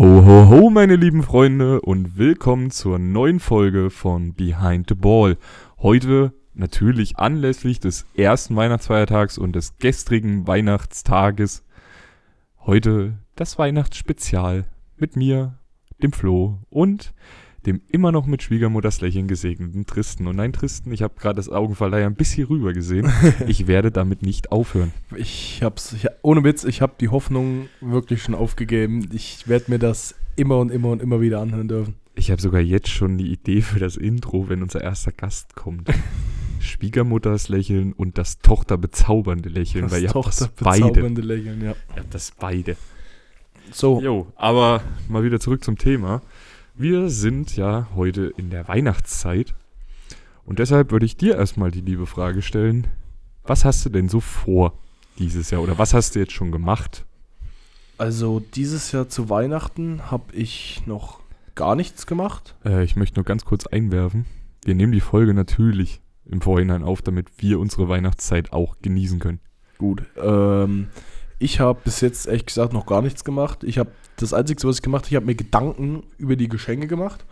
Ho, ho, ho, meine lieben Freunde und willkommen zur neuen Folge von Behind the Ball. Heute natürlich anlässlich des ersten Weihnachtsfeiertags und des gestrigen Weihnachtstages. Heute das Weihnachtsspezial mit mir, dem Flo und dem immer noch mit Schwiegermutters Lächeln gesegneten Tristen. Und nein, Tristen, ich habe gerade das Augenverleiher ein bisschen rüber gesehen. Ich werde damit nicht aufhören. Ich hab's, ich, ohne Witz, ich habe die Hoffnung wirklich schon aufgegeben. Ich werde mir das immer und immer und immer wieder anhören dürfen. Ich habe sogar jetzt schon die Idee für das Intro, wenn unser erster Gast kommt. Schwiegermutters Lächeln und das Tochter bezaubernde Lächeln, Das weil ihr habt das beide. Lächeln, ja. Ihr habt das beide. So, Jo, aber mal wieder zurück zum Thema. Wir sind ja heute in der Weihnachtszeit und deshalb würde ich dir erstmal die liebe Frage stellen, was hast du denn so vor dieses Jahr oder was hast du jetzt schon gemacht? also dieses Jahr zu Weihnachten habe ich noch gar nichts gemacht. Äh, ich möchte nur ganz kurz einwerfen, wir nehmen die Folge natürlich im Vorhinein auf, damit wir unsere Weihnachtszeit auch genießen können. Gut. Ähm, ich habe bis jetzt ehrlich gesagt noch gar nichts gemacht. Ich habe das Einzige, was ich gemacht habe, ich habe mir Gedanken über die Geschenke gemacht.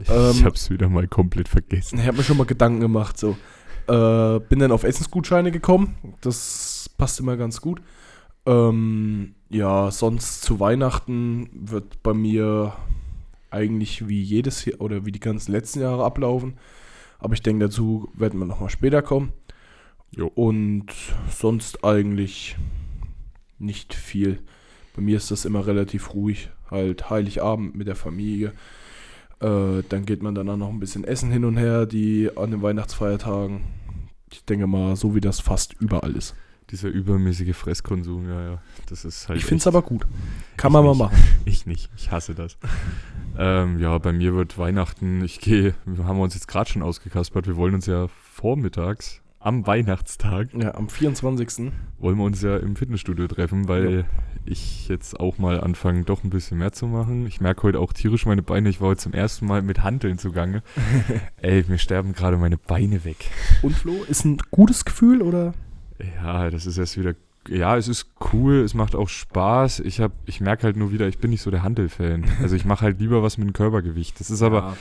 Ich Ähm, habe es wieder mal komplett vergessen. Ich habe mir schon mal Gedanken gemacht. So. Äh, bin dann auf Essensgutscheine gekommen. Das passt immer ganz gut. Ähm, ja, sonst zu Weihnachten wird bei mir eigentlich wie jedes Jahr oder wie die ganzen letzten Jahre ablaufen. Aber ich denke, dazu werden wir nochmal später kommen. Jo. Und sonst eigentlich nicht viel. Bei mir ist das immer relativ ruhig. Halt Heiligabend mit der Familie. Äh, dann geht man danach noch ein bisschen essen hin und her, die an den Weihnachtsfeiertagen. Ich denke mal, so wie das fast überall ist. Dieser übermäßige Fresskonsum, ja, ja, das ist halt Ich finde es aber gut. Kann Ich man mal machen. Ich nicht, ich hasse das. ähm, ja, bei mir wird Weihnachten, ich gehe, wir haben uns jetzt gerade schon ausgekaspert, wir wollen uns ja vormittags am Weihnachtstag, Ja, am 24. wollen wir uns ja im Fitnessstudio treffen, weil ich jetzt auch mal anfange, doch ein bisschen mehr zu machen. Ich merke heute auch tierisch meine Beine, ich war heute zum ersten Mal mit Hanteln zugange. Ey, mir sterben gerade meine Beine weg. Und Flo, ist ein gutes Gefühl oder? Ja, das ist erst wieder. Ja, es ist cool, es macht auch Spaß. Ich hab, ich merke halt nur wieder, ich bin nicht so der Handel-Fan. Also ich mache halt lieber was mit dem Körpergewicht. Das ist aber, ja,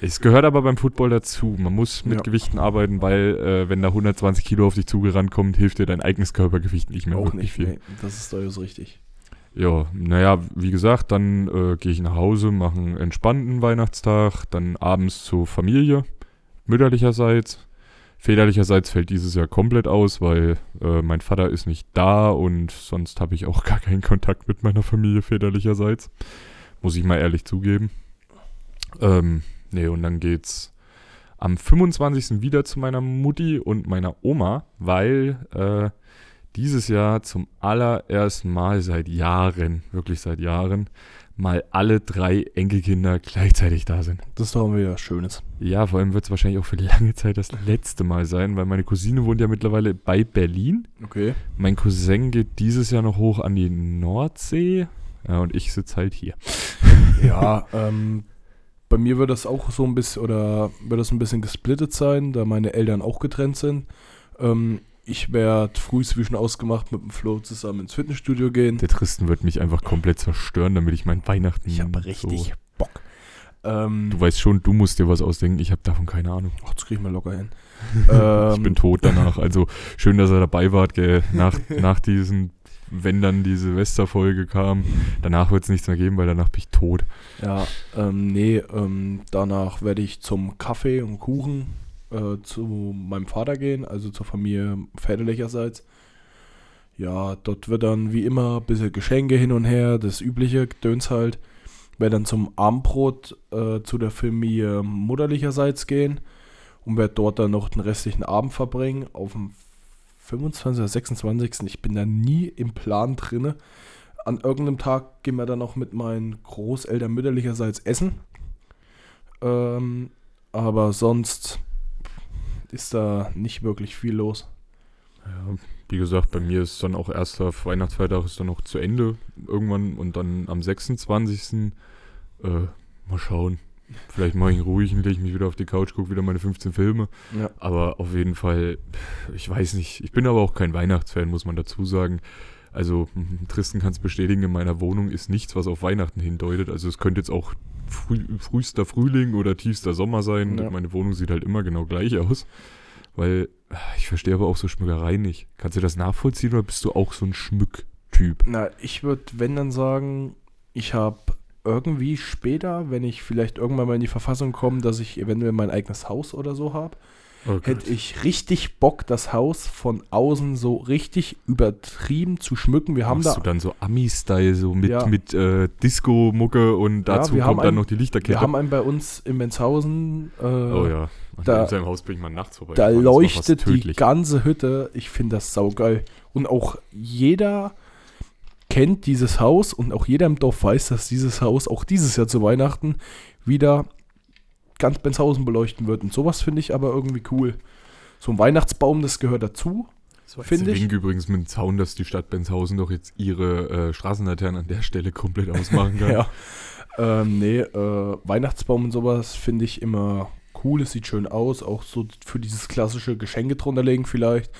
es gehört aber beim Football dazu. Man muss mit Ja. Gewichten arbeiten, weil äh, wenn da 120 Kilo auf dich zugerannt kommt, hilft dir dein eigenes Körpergewicht nicht mehr auch nicht viel. Nee, das ist durchaus richtig. Ja, naja, wie gesagt, dann äh, gehe ich nach Hause, mache einen entspannten Weihnachtstag, dann abends zur Familie, mütterlicherseits. Väterlicherseits fällt dieses Jahr komplett aus, weil äh, mein Vater ist nicht da und sonst habe ich auch gar keinen Kontakt mit meiner Familie väterlicherseits. Muss ich mal ehrlich zugeben. Ähm, nee, und dann geht's am 25. wieder zu meiner Mutti und meiner Oma, weil äh, dieses Jahr zum allerersten Mal seit Jahren, wirklich seit Jahren, mal alle drei Enkelkinder gleichzeitig da sind. Das ist doch mal wieder Schönes. Ja, vor allem wird es wahrscheinlich auch für lange Zeit das letzte Mal sein, weil meine Cousine wohnt ja mittlerweile bei Berlin. Okay. Mein Cousin geht dieses Jahr noch hoch an die Nordsee. Ja, und ich sitze halt hier. Ja, ähm, bei mir wird das auch so ein bisschen, oder wird das ein bisschen gesplittet sein, da meine Eltern auch getrennt sind. Ähm, ich werde früh zwischen ausgemacht mit dem Flo zusammen ins Fitnessstudio gehen. Der Tristan wird mich einfach komplett zerstören, damit ich mein Weihnachten Ich habe so- richtig Bock. Ähm, Du weißt schon, du musst dir was ausdenken. Ich habe davon keine Ahnung. ach, das krieg ich mal locker hin. ich Ähm, bin tot danach. Also schön, dass er dabei wart. Gell? Nach, nach diesen, wenn dann die Silvesterfolge kam, danach wird es nichts mehr geben, weil danach bin ich tot. Ja, ähm, nee, ähm, danach werde ich zum Kaffee und Kuchen äh, zu meinem Vater gehen, also zur Familie väterlicherseits. Ja, dort wird dann wie immer ein bisschen Geschenke hin und her, das übliche Gedöns halt. Werde dann zum Abendbrot äh, zu der Familie mutterlicherseits gehen und werde dort dann noch den restlichen Abend verbringen. Auf dem 25. oder 26. Ich bin da nie im Plan drinne. An irgendeinem Tag gehen wir dann noch mit meinen Großeltern mütterlicherseits essen. Ähm, aber sonst ist da nicht wirklich viel los. Ja, wie gesagt, bei mir ist dann auch erster Weihnachtsfeiertag ist dann noch zu Ende irgendwann und dann am 26. Äh, mal schauen. Vielleicht mache ich ihn ruhig, lege ich mich wieder auf die Couch, gucke wieder meine 15 Filme. Ja. Aber auf jeden Fall, ich weiß nicht. Ich bin aber auch kein Weihnachtsfan, muss man dazu sagen. Also Tristan kann es bestätigen, in meiner Wohnung ist nichts, was auf Weihnachten hindeutet. Also es könnte jetzt auch früh, frühester Frühling oder tiefster Sommer sein. Ja. Meine Wohnung sieht halt immer genau gleich aus. Weil ich verstehe aber auch so Schmückereien nicht. Kannst du das nachvollziehen oder bist du auch so ein Schmücktyp? Na, ich würde, wenn dann sagen, ich habe irgendwie später, wenn ich vielleicht irgendwann mal in die Verfassung komme, dass ich eventuell mein eigenes Haus oder so habe, Oh hätte ich richtig Bock, das Haus von außen so richtig übertrieben zu schmücken. Wir haben Machst da, du dann so Ami-Style, so mit, Ja. mit äh, Disco-Mucke und dazu haben kommt dann ein- noch die Lichterkette. wir haben einen bei uns in Benzhausen, äh, oh ja, An da- in seinem Haus bin ich mal nachts vorbei. da leuchtet die ganze Hütte. Ich finde das saugeil. Und auch jeder kennt dieses Haus und auch jeder im Dorf weiß, dass dieses Haus auch dieses Jahr zu Weihnachten wieder ganz Benzhausen beleuchten wird. Und sowas finde ich aber irgendwie cool. So ein Weihnachtsbaum, das gehört dazu. So finde ich- übrigens mit dem Zaun, dass die Stadt Benzhausen doch jetzt ihre äh, Straßenlaternen an der Stelle komplett ausmachen kann. Ja. Ähm, nee, äh, Weihnachtsbaum und sowas finde ich immer cool. Es sieht schön aus. Auch so für dieses klassische Geschenke drunter legen vielleicht.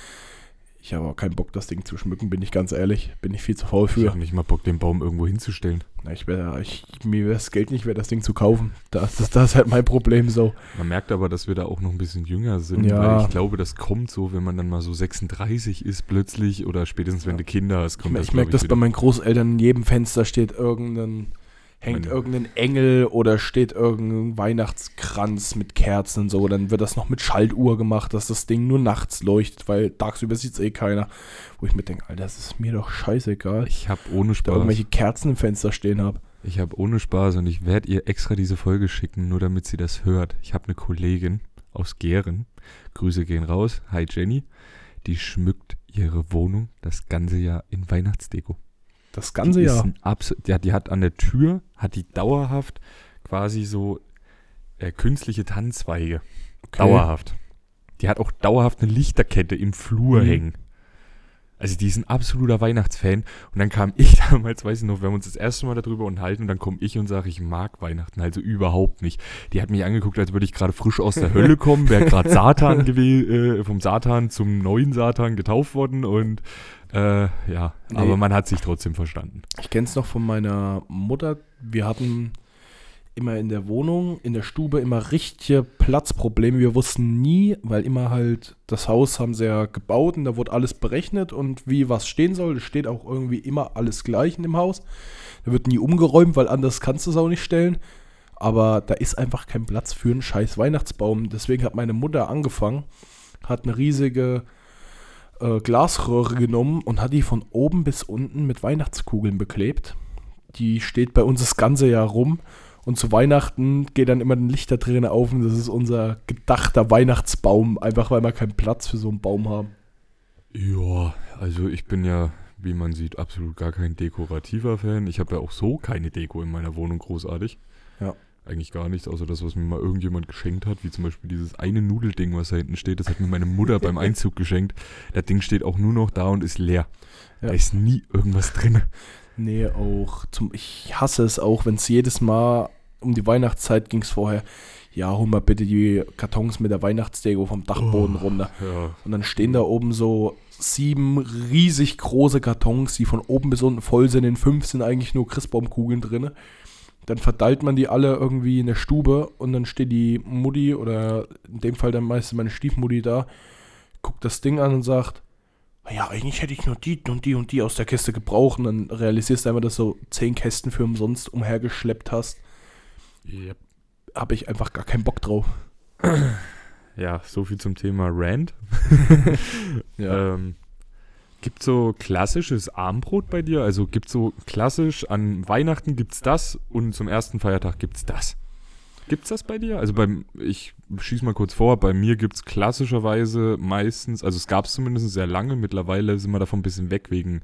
Ich habe auch keinen Bock, das Ding zu schmücken, bin ich ganz ehrlich. Bin ich viel zu faul Ich für. habe nicht mal Bock, den Baum irgendwo hinzustellen. Na, ich wär, ich, mir wäre das Geld nicht wert, das Ding zu kaufen. Das, das, das ist halt mein Problem so. Man merkt aber, dass wir da auch noch ein bisschen jünger sind, Ja. weil ich glaube, das kommt so, wenn man dann mal so 36 ist plötzlich oder spätestens, wenn Ja. du Kinder hast, Ich, kommt mer- das, ich merke glaub das bei meinen Großeltern, in jedem Fenster steht irgendein, hängt irgendein Engel oder steht irgendein Weihnachtskranz mit Kerzen und so. Dann wird das noch mit Schaltuhr gemacht, dass das Ding nur nachts leuchtet, weil tagsüber sieht es eh keiner. Wo ich mir denke, Alter, das ist mir doch scheißegal. Ich Ich habe ohne da Spaß, irgendwelche Kerzen im Fenster stehen habe. ich habe ohne Spaß und ich werde ihr extra diese Folge schicken, nur damit sie das hört. Ich habe eine Kollegin aus Geren, Grüße gehen raus, hi Jenny, die schmückt ihre Wohnung das ganze Jahr in Weihnachtsdeko. Das ganze die Jahr. ja, die hat an der Tür, hat die dauerhaft quasi so äh, künstliche Tannenzweige. Okay. Dauerhaft. Die hat auch dauerhaft eine Lichterkette im Flur Mhm. hängen. Also die ist ein absoluter Weihnachtsfan. Und dann kam ich damals, weiß ich noch, wir haben uns das erste Mal darüber unterhalten und dann komme ich und sage, ich mag Weihnachten also überhaupt nicht. Die hat mich angeguckt, als würde ich gerade frisch aus der Hölle kommen, wäre gerade Satan gewesen, äh, vom Satan zum neuen Satan getauft worden und äh, ja, Nee. aber man hat sich trotzdem verstanden. Ich kenne es noch von meiner Mutter. Wir hatten immer in der Wohnung, in der Stube immer richtige Platzprobleme. Wir wussten nie, weil immer halt das Haus haben sie ja gebaut und da wurde alles berechnet und wie was stehen soll. Es steht auch irgendwie immer alles gleich in dem Haus. Da wird nie umgeräumt, weil anders kannst du es auch nicht stellen. Aber da ist einfach kein Platz für einen scheiß Weihnachtsbaum. Deswegen hat meine Mutter angefangen, hat eine riesige äh, Glasröhre genommen und hat die von oben bis unten mit Weihnachtskugeln beklebt. Die steht bei uns das ganze Jahr rum. Und zu Weihnachten geht dann immer ein Licht da drin auf und das ist unser gedachter Weihnachtsbaum, einfach weil wir keinen Platz für so einen Baum haben. Ja, also ich bin ja, wie man sieht, absolut gar kein dekorativer Fan. Ich habe ja auch so keine Deko in meiner Wohnung großartig. Ja. Eigentlich gar nichts, außer das, was mir mal irgendjemand geschenkt hat, wie zum Beispiel dieses eine Nudelding, was da hinten steht. Das hat mir meine Mutter beim Einzug geschenkt. Das Ding steht auch nur noch da und ist leer. Ja. Da ist nie irgendwas drin. Nee, auch zum. Ich hasse es auch, wenn es jedes Mal um die Weihnachtszeit ging es vorher. Ja, hol mal bitte die Kartons mit der Weihnachtsdeko vom Dachboden runter. Ja, Und dann stehen da oben so sieben riesig große Kartons, die von oben bis unten voll sind. In fünf sind eigentlich nur Christbaumkugeln drin. Dann verteilt man die alle irgendwie in der Stube und dann steht die Mutti oder in dem Fall dann meistens meine Stiefmutti da, guckt das Ding an und sagt, ja, eigentlich hätte ich nur die und die und die aus der Kiste gebraucht. Und dann realisierst du einfach, dass du zehn Kästen für umsonst umhergeschleppt hast. Yep. Habe ich einfach gar keinen Bock drauf. ja, so viel zum Thema Rand. Ja. Ähm, gibt so klassisches Armbrot bei dir? Also gibt so klassisch an Weihnachten gibt's das und zum ersten Feiertag gibt's das. Gibt's das bei dir? Also beim, ich schieß mal kurz vor, bei mir gibt's klassischerweise meistens, also es gab es zumindest sehr lange, mittlerweile sind wir davon ein bisschen weg wegen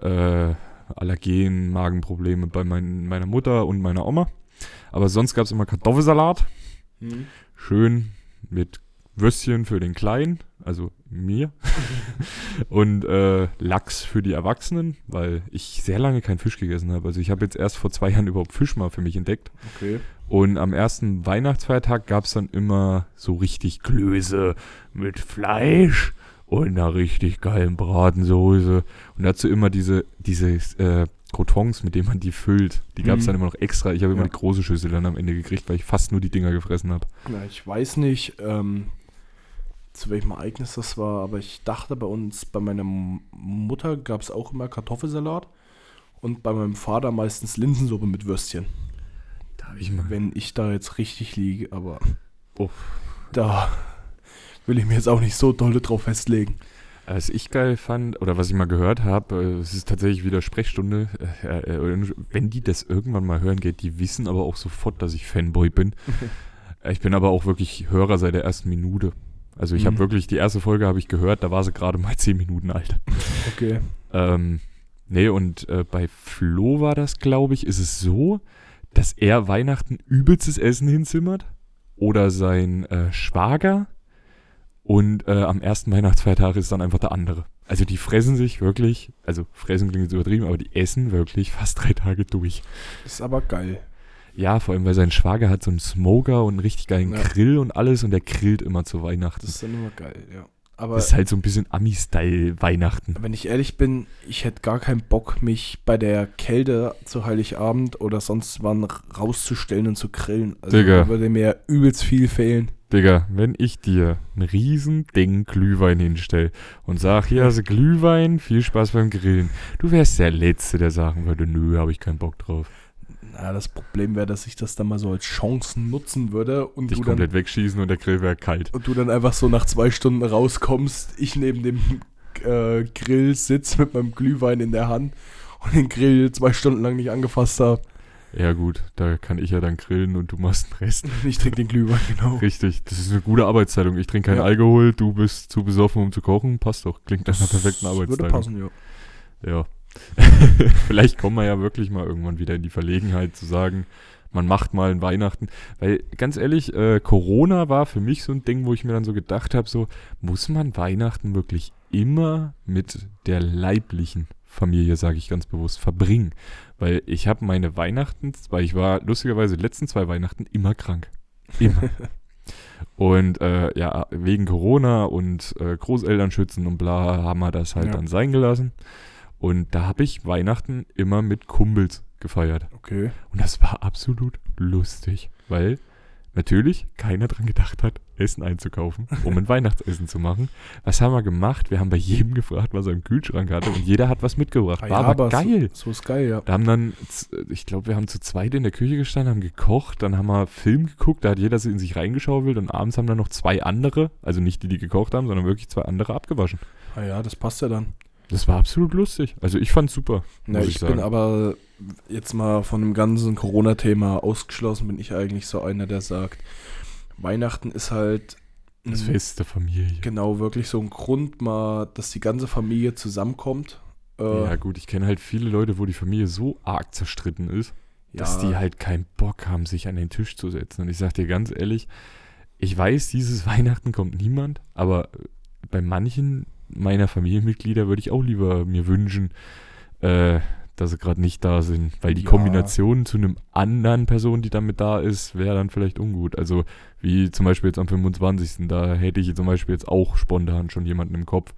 äh, Allergen, Magenprobleme bei mein, meiner Mutter und meiner Oma. Aber sonst gab's immer Kartoffelsalat, Hm. schön mit Würstchen für den Kleinen, also mir. und äh, Lachs für die Erwachsenen, weil ich sehr lange keinen Fisch gegessen habe. Also ich habe jetzt erst vor zwei Jahren überhaupt Fisch mal für mich entdeckt. Okay. Und am ersten Weihnachtsfeiertag gab es dann immer so richtig Klöße mit Fleisch und einer richtig geilen Bratensoße. Und dazu immer diese, diese äh, Crotons, mit denen man die füllt. Die gab es Mhm. dann immer noch extra. Ich habe immer Ja. die große Schüssel dann am Ende gekriegt, weil ich fast nur die Dinger gefressen habe. Ja, ich weiß nicht, ähm, zu welchem Ereignis das war, aber ich dachte bei uns, bei meiner Mutter gab es auch immer Kartoffelsalat und bei meinem Vater meistens Linsensuppe mit Würstchen. Da habe ich mal. Wenn ich da jetzt richtig liege, aber Uff. da will ich mir jetzt auch nicht so dolle drauf festlegen. Was ich geil fand, oder was ich mal gehört habe, äh, es ist tatsächlich wieder Sprechstunde. Äh, äh, wenn die das irgendwann mal hören, geht, die wissen aber auch sofort, dass ich Fanboy bin. Ich bin aber auch wirklich Hörer seit der ersten Minute. Also ich habe Mhm. wirklich, die erste Folge habe ich gehört, da war sie gerade mal zehn Minuten alt. Okay. Ähm, nee, und äh, bei Flo war das, glaube ich, ist es so, dass er Weihnachten übelstes Essen hinzimmert oder sein äh, Schwager und äh, am ersten Weihnachtsfeiertag ist dann einfach der andere. Also die fressen sich wirklich, also fressen klingt jetzt übertrieben, aber die essen wirklich fast drei Tage durch. Ist aber geil. Ja, vor allem, weil sein Schwager hat so einen Smoker und einen richtig geilen Ja. Grill und alles und der grillt immer zu Weihnachten. Das ist dann immer geil, ja. Aber Das ist halt so ein bisschen Ami-Style Weihnachten. wenn ich ehrlich bin, ich hätte gar keinen Bock, mich bei der Kälte zu Heiligabend oder sonst wann rauszustellen und zu grillen. Also Digga. würde mir übelst viel fehlen. Digga, wenn ich dir ein riesen Ding Glühwein hinstell und sag, hier hast du Glühwein, viel Spaß beim Grillen, du wärst der Letzte, der sagen würde, nö, habe ich keinen Bock drauf. Na, das Problem wäre, dass ich das dann mal so als Chancen nutzen würde und Dich du, dann, komplett wegschießen und der Grill wäre kalt. und du dann einfach so nach zwei Stunden rauskommst, ich neben dem äh, Grill sitz mit meinem Glühwein in der Hand und den Grill zwei Stunden lang nicht angefasst habe. Ja gut, da kann ich ja dann grillen und du machst den Rest. Ich trinke den Glühwein, genau. Richtig, das ist eine gute Arbeitsteilung. Ich trinke keinen Ja. Alkohol, du bist zu besoffen, um zu kochen. Passt doch, klingt nach einer perfekten würde Arbeitsteilung. passen, ja. Ja. Vielleicht kommen wir ja wirklich mal irgendwann wieder in die Verlegenheit zu sagen, man macht mal ein Weihnachten. Weil ganz ehrlich, äh, Corona war für mich so ein Ding, wo ich mir dann so gedacht habe, so muss man Weihnachten wirklich immer mit der leiblichen Familie, sage ich ganz bewusst, verbringen. Weil ich habe meine Weihnachten, weil ich war lustigerweise die letzten zwei Weihnachten immer krank. Immer. Und äh, ja, wegen Corona und äh, Großeltern schützen und bla, haben wir das halt Ja. dann sein gelassen. Und da habe ich Weihnachten immer mit Kumpels gefeiert. Okay. Und das war absolut lustig, weil natürlich keiner dran gedacht hat, Essen einzukaufen, um ein Weihnachtsessen zu machen. Was haben wir gemacht? Wir haben bei jedem gefragt, was er im Kühlschrank hatte und jeder hat was mitgebracht. Ah War ja, aber aber geil. So, so ist geil, ja. Da haben dann, ich glaube, wir haben zu zweit in der Küche gestanden, haben gekocht, dann haben wir Film geguckt, da hat jeder in sich reingeschaufelt und abends haben dann noch zwei andere, also nicht die, die gekocht haben, sondern wirklich zwei andere abgewaschen. Ah ja, das passt ja dann. Das war absolut lustig. Also ich fand's super. Muss ich, ich bin aber jetzt mal von dem ganzen Corona-Thema ausgeschlossen, bin ich eigentlich so einer, der sagt, Weihnachten ist halt Das Fest der Familie. genau wirklich so ein Grund mal, dass die ganze Familie zusammenkommt. Äh, Ja gut, ich kenne halt viele Leute, wo die Familie so arg zerstritten ist, dass ja, die halt keinen Bock haben, sich an den Tisch zu setzen. Und ich sag dir ganz ehrlich, ich weiß, dieses Weihnachten kommt niemand, aber bei manchen meiner Familienmitglieder würde ich auch lieber mir wünschen, äh, dass sie gerade nicht da sind, weil die Ja. Kombination zu einem anderen Person, die damit da ist, wäre dann vielleicht ungut. Also wie zum Beispiel jetzt am 25. Da hätte ich zum Beispiel jetzt auch spontan schon jemanden im Kopf,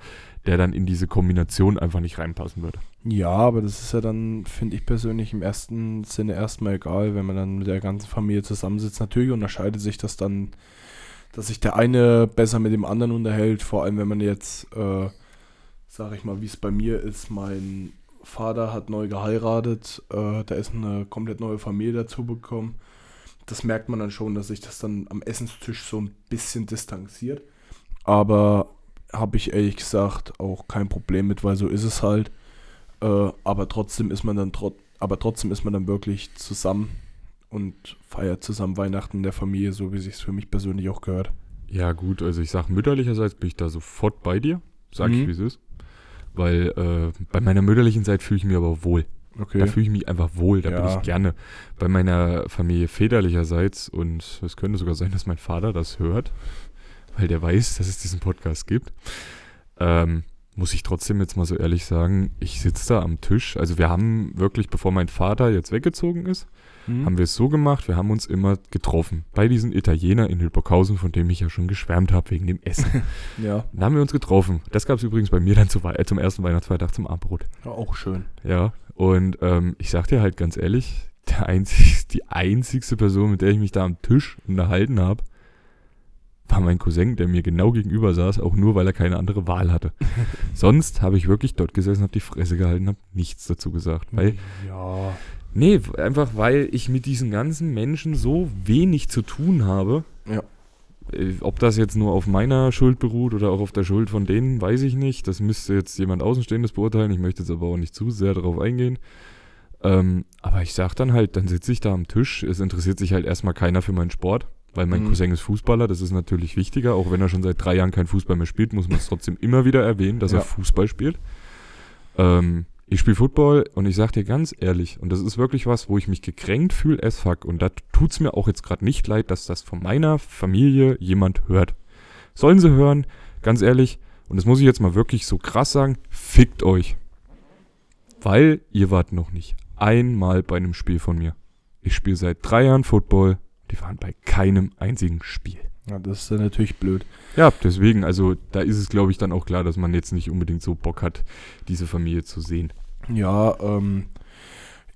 der dann in diese Kombination einfach nicht reinpassen würde. ja, aber das ist ja dann, finde ich persönlich, im ersten Sinne erstmal egal, wenn man dann mit der ganzen Familie zusammensitzt. Natürlich unterscheidet sich das dann, dass sich der eine besser mit dem anderen unterhält, vor allem wenn man jetzt, äh, sag ich mal, wie es bei mir ist, mein Vater hat neu geheiratet, äh, da ist eine komplett neue Familie dazu bekommen. Das merkt man dann schon, dass sich das dann am Essenstisch so ein bisschen distanziert. Aber habe ich ehrlich gesagt auch kein Problem mit, weil so ist es halt. Äh, aber trotzdem ist man dann trot aber trotzdem ist man dann wirklich zusammen und feiert zusammen Weihnachten in der Familie, so wie sich für mich persönlich auch gehört. Ja, gut, also ich sag mütterlicherseits bin ich da sofort bei dir. Sag ich, Mhm. wie es ist. Weil äh, bei meiner mütterlichen Seite fühle ich mich aber wohl. Okay. Da fühle ich mich einfach wohl, da bin Ja. ich gerne. Bei meiner Familie väterlicherseits, und es könnte sogar sein, dass mein Vater das hört, weil der weiß, dass es diesen Podcast gibt. Ähm, muss ich trotzdem jetzt mal so ehrlich sagen, ich sitze da am Tisch. Also wir haben wirklich, bevor mein Vater jetzt weggezogen ist, Hm? haben wir es so gemacht, wir haben uns immer getroffen. Bei diesen Italiener in Hildburghausen, von dem ich ja schon geschwärmt habe wegen dem Essen. ja, Dann haben wir uns getroffen. Das gab es übrigens bei mir dann zu, äh, zum ersten Weihnachtsfeiertag zum Abendbrot. ja, auch schön. Ja, und ähm, ich sag dir halt ganz ehrlich, der einzig, die einzigste Person, mit der ich mich da am Tisch unterhalten habe, war mein Cousin, der mir genau gegenüber saß, auch nur, weil er keine andere Wahl hatte. Sonst habe ich wirklich dort gesessen, habe die Fresse gehalten, habe nichts dazu gesagt. Weil, ja, nee, einfach weil ich mit diesen ganzen Menschen so wenig zu tun habe. Ja. Äh, Ob das jetzt nur auf meiner Schuld beruht oder auch auf der Schuld von denen, weiß ich nicht. Das müsste jetzt jemand Außenstehendes beurteilen. Ich möchte jetzt aber auch nicht zu sehr darauf eingehen. Ähm, aber ich sag dann halt, dann sitze ich da am Tisch. Es interessiert sich halt erstmal keiner für meinen Sport, weil mein Mhm. Cousin ist Fußballer. Das ist natürlich wichtiger. Auch wenn er schon seit drei Jahren kein Fußball mehr spielt, muss man es trotzdem immer wieder erwähnen, dass Ja. er Fußball spielt. Ähm, ich spiele Football und ich sag dir ganz ehrlich, und das ist wirklich was, wo ich mich gekränkt fühle as fuck. Und da tut's mir auch jetzt gerade nicht leid, dass das von meiner Familie jemand hört. Sollen sie hören, ganz ehrlich, und das muss ich jetzt mal wirklich so krass sagen, fickt euch. Weil ihr wart noch nicht einmal bei einem Spiel von mir. Ich spiele seit drei Jahren Football, die waren bei keinem einzigen Spiel. Ja, das ist dann natürlich blöd. Ja, deswegen, also da ist es, glaube ich, dann auch klar, dass man jetzt nicht unbedingt so Bock hat, diese Familie zu sehen. Ja, ähm,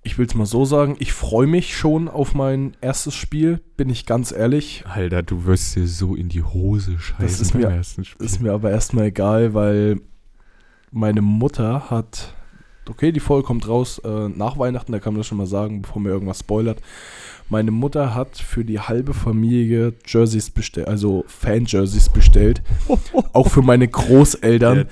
ich will es mal so sagen, ich freue mich schon auf mein erstes Spiel, bin ich ganz ehrlich. Alter, du wirst dir so in die Hose scheißen ist beim mir- ersten Spiel. Ist mir aber erstmal egal, weil meine Mutter hat, okay, die Folge kommt raus äh, nach Weihnachten, da kann man das schon mal sagen, bevor mir irgendwas spoilert. Meine Mutter hat für die halbe Familie Jerseys bestellt, also Fan-Jerseys bestellt. Auch für meine Großeltern.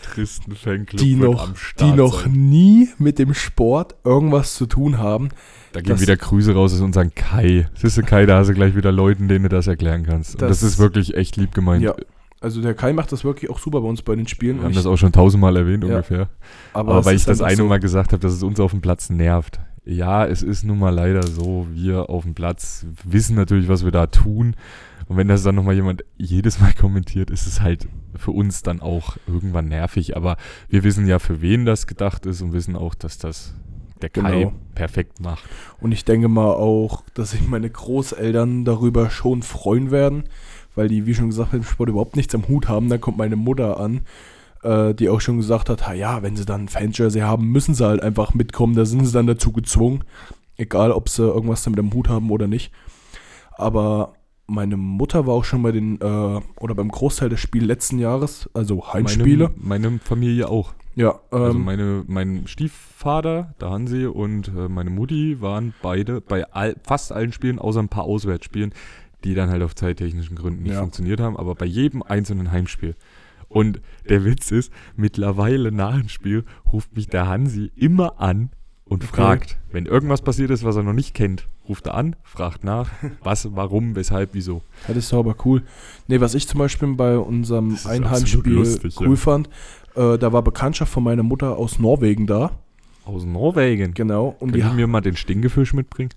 die noch, die noch sein. nie mit dem Sport irgendwas zu tun haben. Da gehen wieder Grüße raus aus unseren Kai. Siehst du, Kai, da hast du gleich wieder Leuten, denen du das erklären kannst. Und das, Das- ist wirklich echt lieb gemeint. Ja, also der Kai macht das wirklich auch super bei uns bei den Spielen. Wir haben ich- das auch schon tausendmal erwähnt Ja, ungefähr. aber Aber weil ich das eine so, Mal gesagt habe, dass es uns auf dem Platz nervt. Ja, es ist nun mal leider so, wir auf dem Platz wissen natürlich, was wir da tun. Und wenn das dann nochmal jemand jedes Mal kommentiert, ist es halt für uns dann auch irgendwann nervig. Aber wir wissen ja, für wen das gedacht ist und wissen auch, dass das der Kai Genau. perfekt macht. Und ich denke mal auch, dass sich meine Großeltern darüber schon freuen werden, weil die, wie schon gesagt, mit dem Sport überhaupt nichts am Hut haben. Dann kommt meine Mutter an, äh, die auch schon gesagt hat, "Ha ja, wenn sie dann ein Fan-Jersey haben, müssen sie halt einfach mitkommen. Da sind sie dann dazu gezwungen. Egal, ob sie irgendwas damit am Hut haben oder nicht. Aber meine Mutter war auch schon bei den, äh, oder beim Großteil des Spiels letzten Jahres, also Heimspiele. Meine, meine Familie auch. ja, ähm, Also meine, mein Stiefvater, der Hansi und äh, meine Mutti waren beide bei all, fast allen Spielen, außer ein paar Auswärtsspielen, die dann halt auf zeittechnischen Gründen nicht Ja. funktioniert haben, aber bei jedem einzelnen Heimspiel. Und der Witz ist, mittlerweile nach dem Spiel ruft mich der Hansi immer an und Okay. fragt, wenn irgendwas passiert ist, was er noch nicht kennt, ruft er an, fragt nach, was, warum, weshalb, wieso. Das ist aber cool. Nee, was ich zum Beispiel bei unserem Einheimspiel lustig, cool ja. fand, äh, da war Bekanntschaft von meiner Mutter aus Norwegen da. Aus Norwegen. Genau. Und Können die, die mir mal den Stinkefisch mitbringen?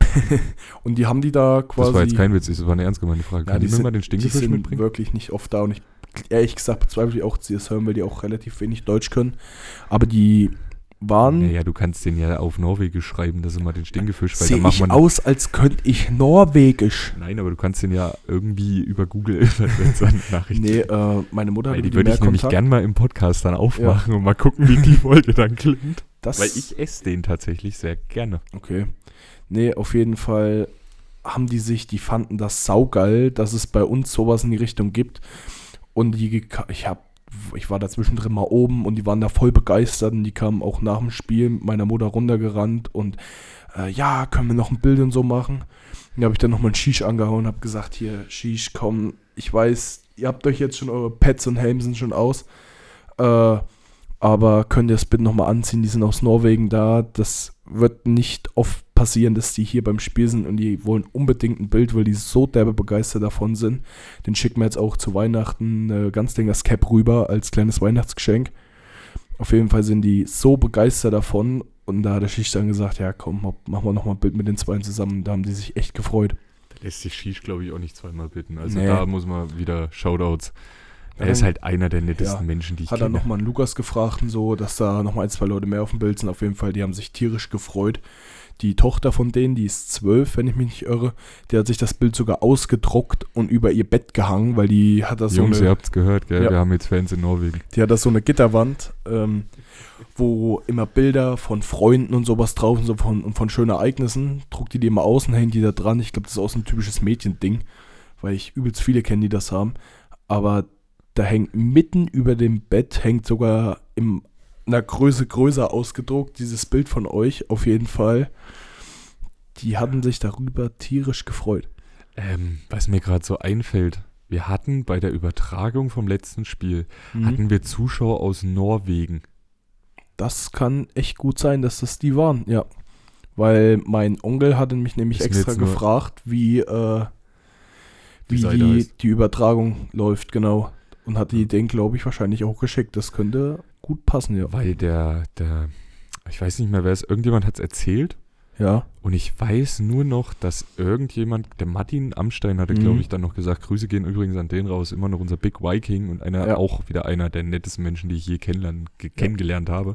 und die haben die da quasi. Das war jetzt kein Witz, das war eine ernst gemeinte Frage. Ja, Können die die, mir sind- mal den die Stinkefisch sind mitbringen? wirklich nicht oft da und ich ehrlich gesagt bezweifle ich auch, dass sie das hören, weil die auch relativ wenig Deutsch können. Aber die waren. Naja, du kannst den ja auf Norwegisch schreiben, dass immer den Stinkefisch, weil Sehe ich man. aus, als könnte ich Norwegisch. Nein, aber du kannst den ja irgendwie über Google übersetzen, Nachrichten. Nee, äh, meine Mutter weil die würde ich nämlich Kontakt. gern mal im Podcast dann aufmachen und mal gucken, wie die Folge dann klingt. Das, Weil ich esse den tatsächlich sehr gerne. Okay. Nee, auf jeden Fall haben die sich, die fanden das saugeil, dass es bei uns sowas in die Richtung gibt. Und die, ich hab, ich war da zwischendrin mal oben und die waren da voll begeistert und die kamen auch nach dem Spiel mit meiner Mutter runtergerannt und äh, ja, können wir noch ein Bild und so machen. Da habe ich dann nochmal ein Shish angehauen und habe gesagt, hier, Shish, komm, ich weiß, ihr habt euch jetzt schon, eure Pets und Helm sind schon aus. Äh, aber könnt ihr das bitte nochmal anziehen? Die sind aus Norwegen da. Das wird nicht oft passieren, dass die hier beim Spiel sind und die wollen unbedingt ein Bild, weil die so derbe begeistert davon sind. Den schicken wir jetzt auch zu Weihnachten äh, ganz das Cap rüber als kleines Weihnachtsgeschenk. Auf jeden Fall sind die so begeistert davon und da hat der Schicht dann gesagt, ja komm, machen wir nochmal ein Bild mit den zwei zusammen. Da haben die sich echt gefreut. Da lässt sich Shish, glaube ich, auch nicht zweimal bitten. Also Nee. da muss man wieder Shoutouts Er ist halt einer der nettesten Ja. Menschen, die ich Hat er kenne. nochmal einen Lukas gefragt und so, dass da nochmal ein, zwei Leute mehr auf dem Bild sind. Auf jeden Fall, die haben sich tierisch gefreut. Die Tochter von denen, die ist zwölf, wenn ich mich nicht irre, die hat sich das Bild sogar ausgedruckt und über ihr Bett gehangen, weil die hat das Jungs, so ihr eine, habt's gehört, gell? Ja. Wir haben jetzt Fans in Norwegen. die hat das so eine Gitterwand, ähm, wo immer Bilder von Freunden und sowas drauf sind, so von, und von schönen Ereignissen, druckt die die immer aus und hängt die da dran. Ich glaube, das ist auch so ein typisches Mädchending, weil ich übelst viele kenne, die das haben. Aber da hängt mitten über dem Bett, hängt sogar in einer Größe größer ausgedruckt, dieses Bild von euch auf jeden Fall. Die hatten sich darüber tierisch gefreut. Ähm, was mir gerade so einfällt, wir hatten bei der Übertragung vom letzten Spiel, Mhm. hatten wir Zuschauer aus Norwegen. Das kann echt gut sein, dass das die waren, ja. Weil mein Onkel hatte mich nämlich extra gefragt, wie, äh, Die wie die, heißt. die Übertragung läuft, genau. Und hat die den, glaube ich, wahrscheinlich auch geschickt. Das könnte gut passen, ja. Weil der, der, ich weiß nicht mehr, wer es, irgendjemand hat es erzählt. Ja, Und ich weiß nur noch, dass irgendjemand, der Martin Amstein hatte, Mhm. glaube ich, dann noch gesagt, Grüße gehen übrigens an den raus, immer noch unser Big Viking und einer Ja. auch wieder einer der nettesten Menschen, die ich je kennenlernen, ge kennengelernt habe.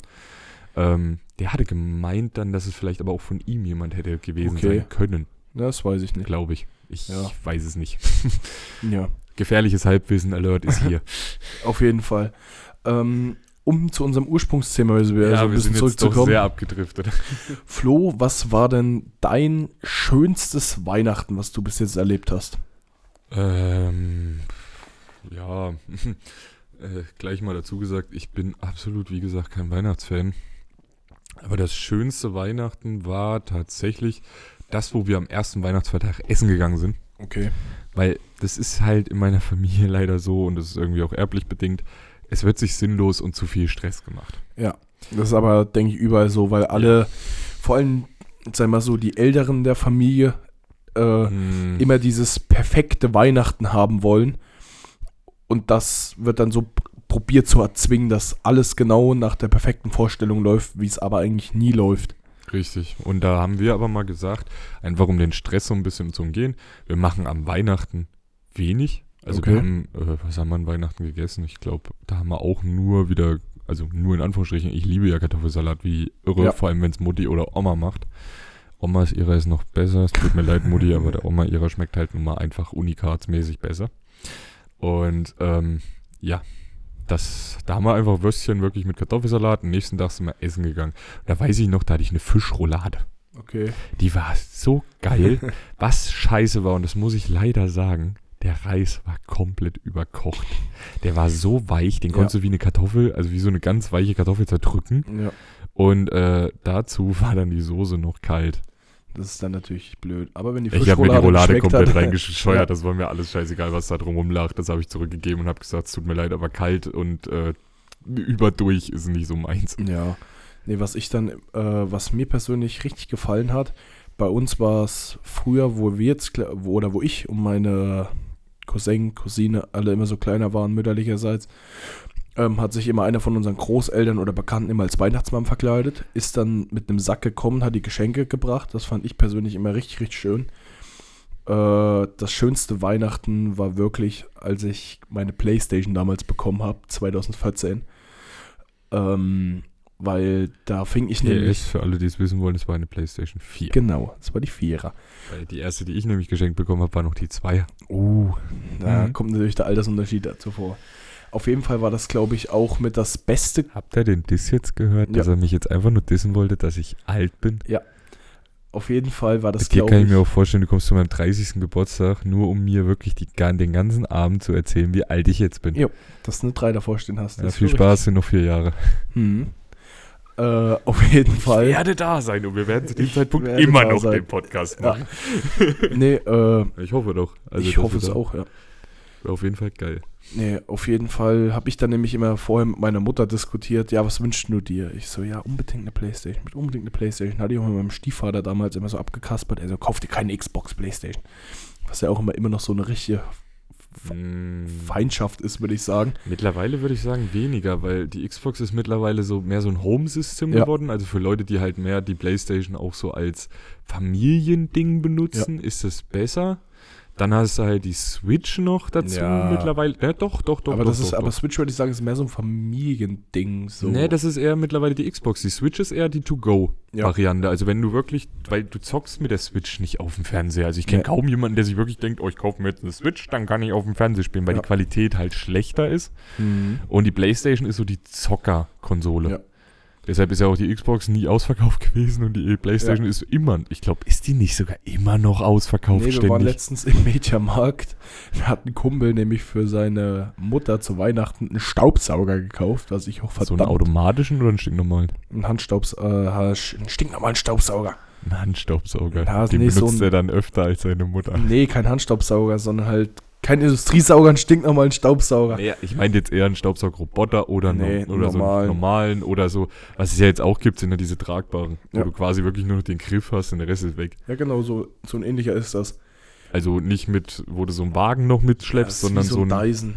Ähm, der hatte gemeint dann, dass es vielleicht aber auch von ihm jemand hätte gewesen Okay. sein können, das weiß ich nicht. glaube ich. Ich Ja. weiß es nicht. Ja, Gefährliches Halbwissen Alert ist hier. auf jeden Fall. Ähm, um zu unserem Ursprungsthema also wir so ein bisschen zurückzukommen. abgedriftet. Flo, was war denn dein schönstes Weihnachten, was du bis jetzt erlebt hast? Ähm, ja, äh, gleich mal dazu gesagt, ich bin absolut, wie gesagt, kein Weihnachtsfan. Aber das schönste Weihnachten war tatsächlich das, wo wir am ersten Weihnachtsfeiertag essen gegangen sind. Okay. Weil das ist halt in meiner Familie leider so und das ist irgendwie auch erblich bedingt. Es wird sich sinnlos und zu viel Stress gemacht. Ja, das ist aber, denke ich, überall so, weil alle, vor allem, sag mal so, die Älteren der Familie äh, Hm, immer dieses perfekte Weihnachten haben wollen. Und das wird dann so pr- probiert zu erzwingen, dass alles genau nach der perfekten Vorstellung läuft, wie es aber eigentlich nie läuft. Richtig. Und da haben wir aber mal gesagt, einfach um den Stress so ein bisschen zu umgehen, wir machen am Weihnachten wenig. Also Okay. wir haben, äh, was haben wir an Weihnachten gegessen? Ich glaube, da haben wir auch nur wieder, also nur in Anführungsstrichen, ich liebe ja Kartoffelsalat wie irre, Ja. vor allem wenn es Mutti oder Oma macht. Omas ihrer ist noch besser, es tut mir leid, Mutti, aber der Oma ihrer schmeckt halt nun mal einfach unikatsmäßig besser. Und ähm, ja, das, da haben wir einfach Würstchen wirklich mit Kartoffelsalat. Am nächsten Tag sind wir essen gegangen. Und da weiß ich noch, da hatte ich eine Fischroulade. Okay. Die war so geil. Was scheiße war, und das muss ich leider sagen, der Reis war komplett überkocht. Der war so weich, den Ja. konntest du wie eine Kartoffel, also wie so eine ganz weiche Kartoffel zerdrücken. Ja, Und äh, dazu war dann die Soße noch kalt. das ist dann natürlich blöd. Aber wenn die Ich habe mir die Roulade komplett hat- reingescheuert. Ja. Das war mir alles scheißegal, was da drum lag. Das habe ich zurückgegeben und habe gesagt, es tut mir leid, aber kalt und äh, überdurch ist nicht so meins. Ja. Nee, was ich dann, äh, was mir persönlich richtig gefallen hat, bei uns war es früher, wo wir jetzt, wo, oder wo ich und meine Cousin, Cousine alle immer so kleiner waren, mütterlicherseits, ähm, hat sich immer einer von unseren Großeltern oder Bekannten immer als Weihnachtsmann verkleidet, ist dann mit einem Sack gekommen, hat die Geschenke gebracht. Das fand ich persönlich immer richtig, richtig schön. Äh, das schönste Weihnachten war wirklich, als ich meine Playstation damals bekommen habe, 2014. Ähm, weil da fing ich nämlich. PS, für alle, die es wissen wollen, es war eine Playstation 4. Genau, das war die Vierer. Weil die erste, die ich nämlich geschenkt bekommen habe, war noch die 2. Uh, da Mhm. kommt natürlich der Altersunterschied dazu vor. Auf jeden Fall war das, glaube ich, auch mit das Beste. Habt ihr den Diss jetzt gehört, dass Ja. er mich jetzt einfach nur dissen wollte, dass ich alt bin? Auf jeden Fall war das, glaube kann ich ich. mir auch vorstellen, du kommst zu meinem 30. Geburtstag, nur um mir wirklich die, den ganzen Abend zu erzählen, wie alt ich jetzt bin. Ja, dass du eine 3 davor stehen hast. Ja, viel Spaß, sind noch vier Jahre. richtig. Äh, auf jeden Fall. werde da sein und wir werden zu dem Ich Zeitpunkt immer noch sein. den Podcast Ja. machen. Nee, äh, Ich hoffe doch. Also ich hoffe es auch, ja. Wäre auf jeden Fall geil. Nee, auf jeden Fall habe ich dann nämlich immer vorher mit meiner Mutter diskutiert, ja, was wünschst du dir? Ich so, ja, unbedingt eine Playstation, mit unbedingt eine Playstation. Hatte ich auch mit meinem Stiefvater damals immer so abgekaspert, er so, kauf dir keine Xbox Playstation. Was ja auch immer, immer noch so eine richtige Feindschaft ist, würde ich sagen. Mittlerweile würde ich sagen weniger, weil die Xbox ist mittlerweile so mehr so ein Home-System Ja. geworden. Also für Leute, die halt mehr die Playstation auch so als Familiending benutzen, ist es besser. Dann hast du halt die Switch noch dazu Ja. mittlerweile. Ja, doch, doch, doch. aber doch, das ist, doch, aber. Switch würde ich sagen, ist mehr so ein Familiending. So. Nee, das ist eher mittlerweile die Xbox. Die Switch ist eher die To-Go-Variante. Also wenn du wirklich, weil du zockst mit der Switch nicht auf dem Fernseher. Also ich kenne Nee. kaum jemanden, der sich wirklich denkt, oh, ich kaufe mir jetzt eine Switch, dann kann ich auf dem Fernseher spielen, weil Ja. die Qualität halt schlechter ist. Mhm. Und die Playstation ist so die Zocker-Konsole. Ja. Deshalb ist ja auch die Xbox nie ausverkauft gewesen und die Playstation ist immer, ich glaube, ist die nicht sogar immer noch ausverkauft Nee, wir waren ständig? letztens im Mediamarkt. Wir hatten einen Kumpel nämlich für seine Mutter zu Weihnachten einen Staubsauger gekauft, was ich auch So einen verdammt... automatischen oder einen stinknormalen? einen Handstaubs... Äh, einen stinknormalen Staubsauger. Einen Handstaubsauger. Ja, Den nee, so benutzt ein- er dann öfter als seine Mutter. Nee, kein Handstaubsauger, sondern halt kein Industriesauger, einen stinknormalen Staubsauger. Nee, ich meine jetzt eher einen Staubsaugerroboter oder, Nee, no, oder so normalen. einen normalen oder so. Was es ja jetzt auch gibt, sind ja diese tragbaren, wo Ja. du quasi wirklich nur noch den Griff hast und der Rest ist weg. Ja, genau, so, so ein ähnlicher ist das. Also nicht mit, wo du so einen Wagen noch mitschleppst, Ja, sondern so ein. Dyson.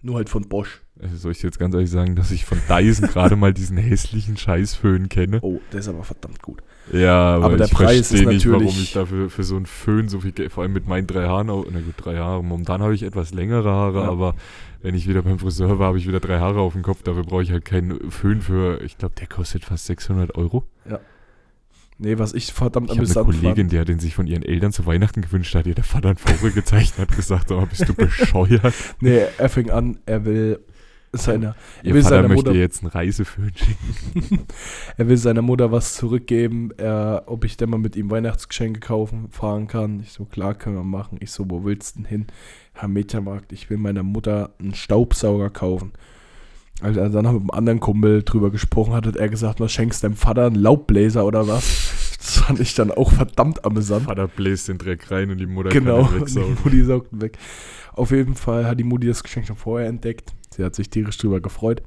Nur halt von Bosch. Also soll ich jetzt ganz ehrlich sagen, dass ich von Dyson gerade mal diesen hässlichen Scheißföhn kenne? Oh, der ist aber verdammt gut. Ja, aber, Aber der ich Preis ist verstehe nicht, warum natürlich- ich dafür für so einen Föhn so viel Geld, vor allem mit meinen drei Haaren, na gut, drei Haare, momentan habe ich etwas längere Haare, Ja. aber wenn ich wieder beim Friseur war, habe ich wieder drei Haare auf dem Kopf, dafür brauche ich halt keinen Föhn für, ich glaube, der kostet fast 600 Euro. Nee, was ich verdammt Ich habe eine amüsant Kollegin, die hat den sich von ihren Eltern zu Weihnachten gewünscht, hat ihr der Vater einen Vogel gezeichnet, hat gesagt, oh, bist du bescheuert? fand. Nee, er fing an, er will seiner, er Ihr will Vater seiner möchte Mutter, jetzt einen Reiseföhn schicken. er will seiner Mutter was zurückgeben, er, ob ich denn mal mit ihm Weihnachtsgeschenke kaufen, fahren kann. Ich so, klar, können wir machen. Ich so, wo willst du denn hin? Herr Mediamarkt, ich will meiner Mutter einen Staubsauger kaufen. Als er dann mit einem anderen Kumpel drüber gesprochen hat, hat er gesagt, was schenkst deinem Vater einen Laubbläser oder was? Das fand ich dann auch verdammt amüsant. Vater bläst den Dreck rein und die Mutter Genau, kann ihn die wegsaugen. Mutti saugt ihn weg. Auf jeden Fall hat die Mutti das Geschenk schon vorher entdeckt. Sie hat sich tierisch drüber gefreut.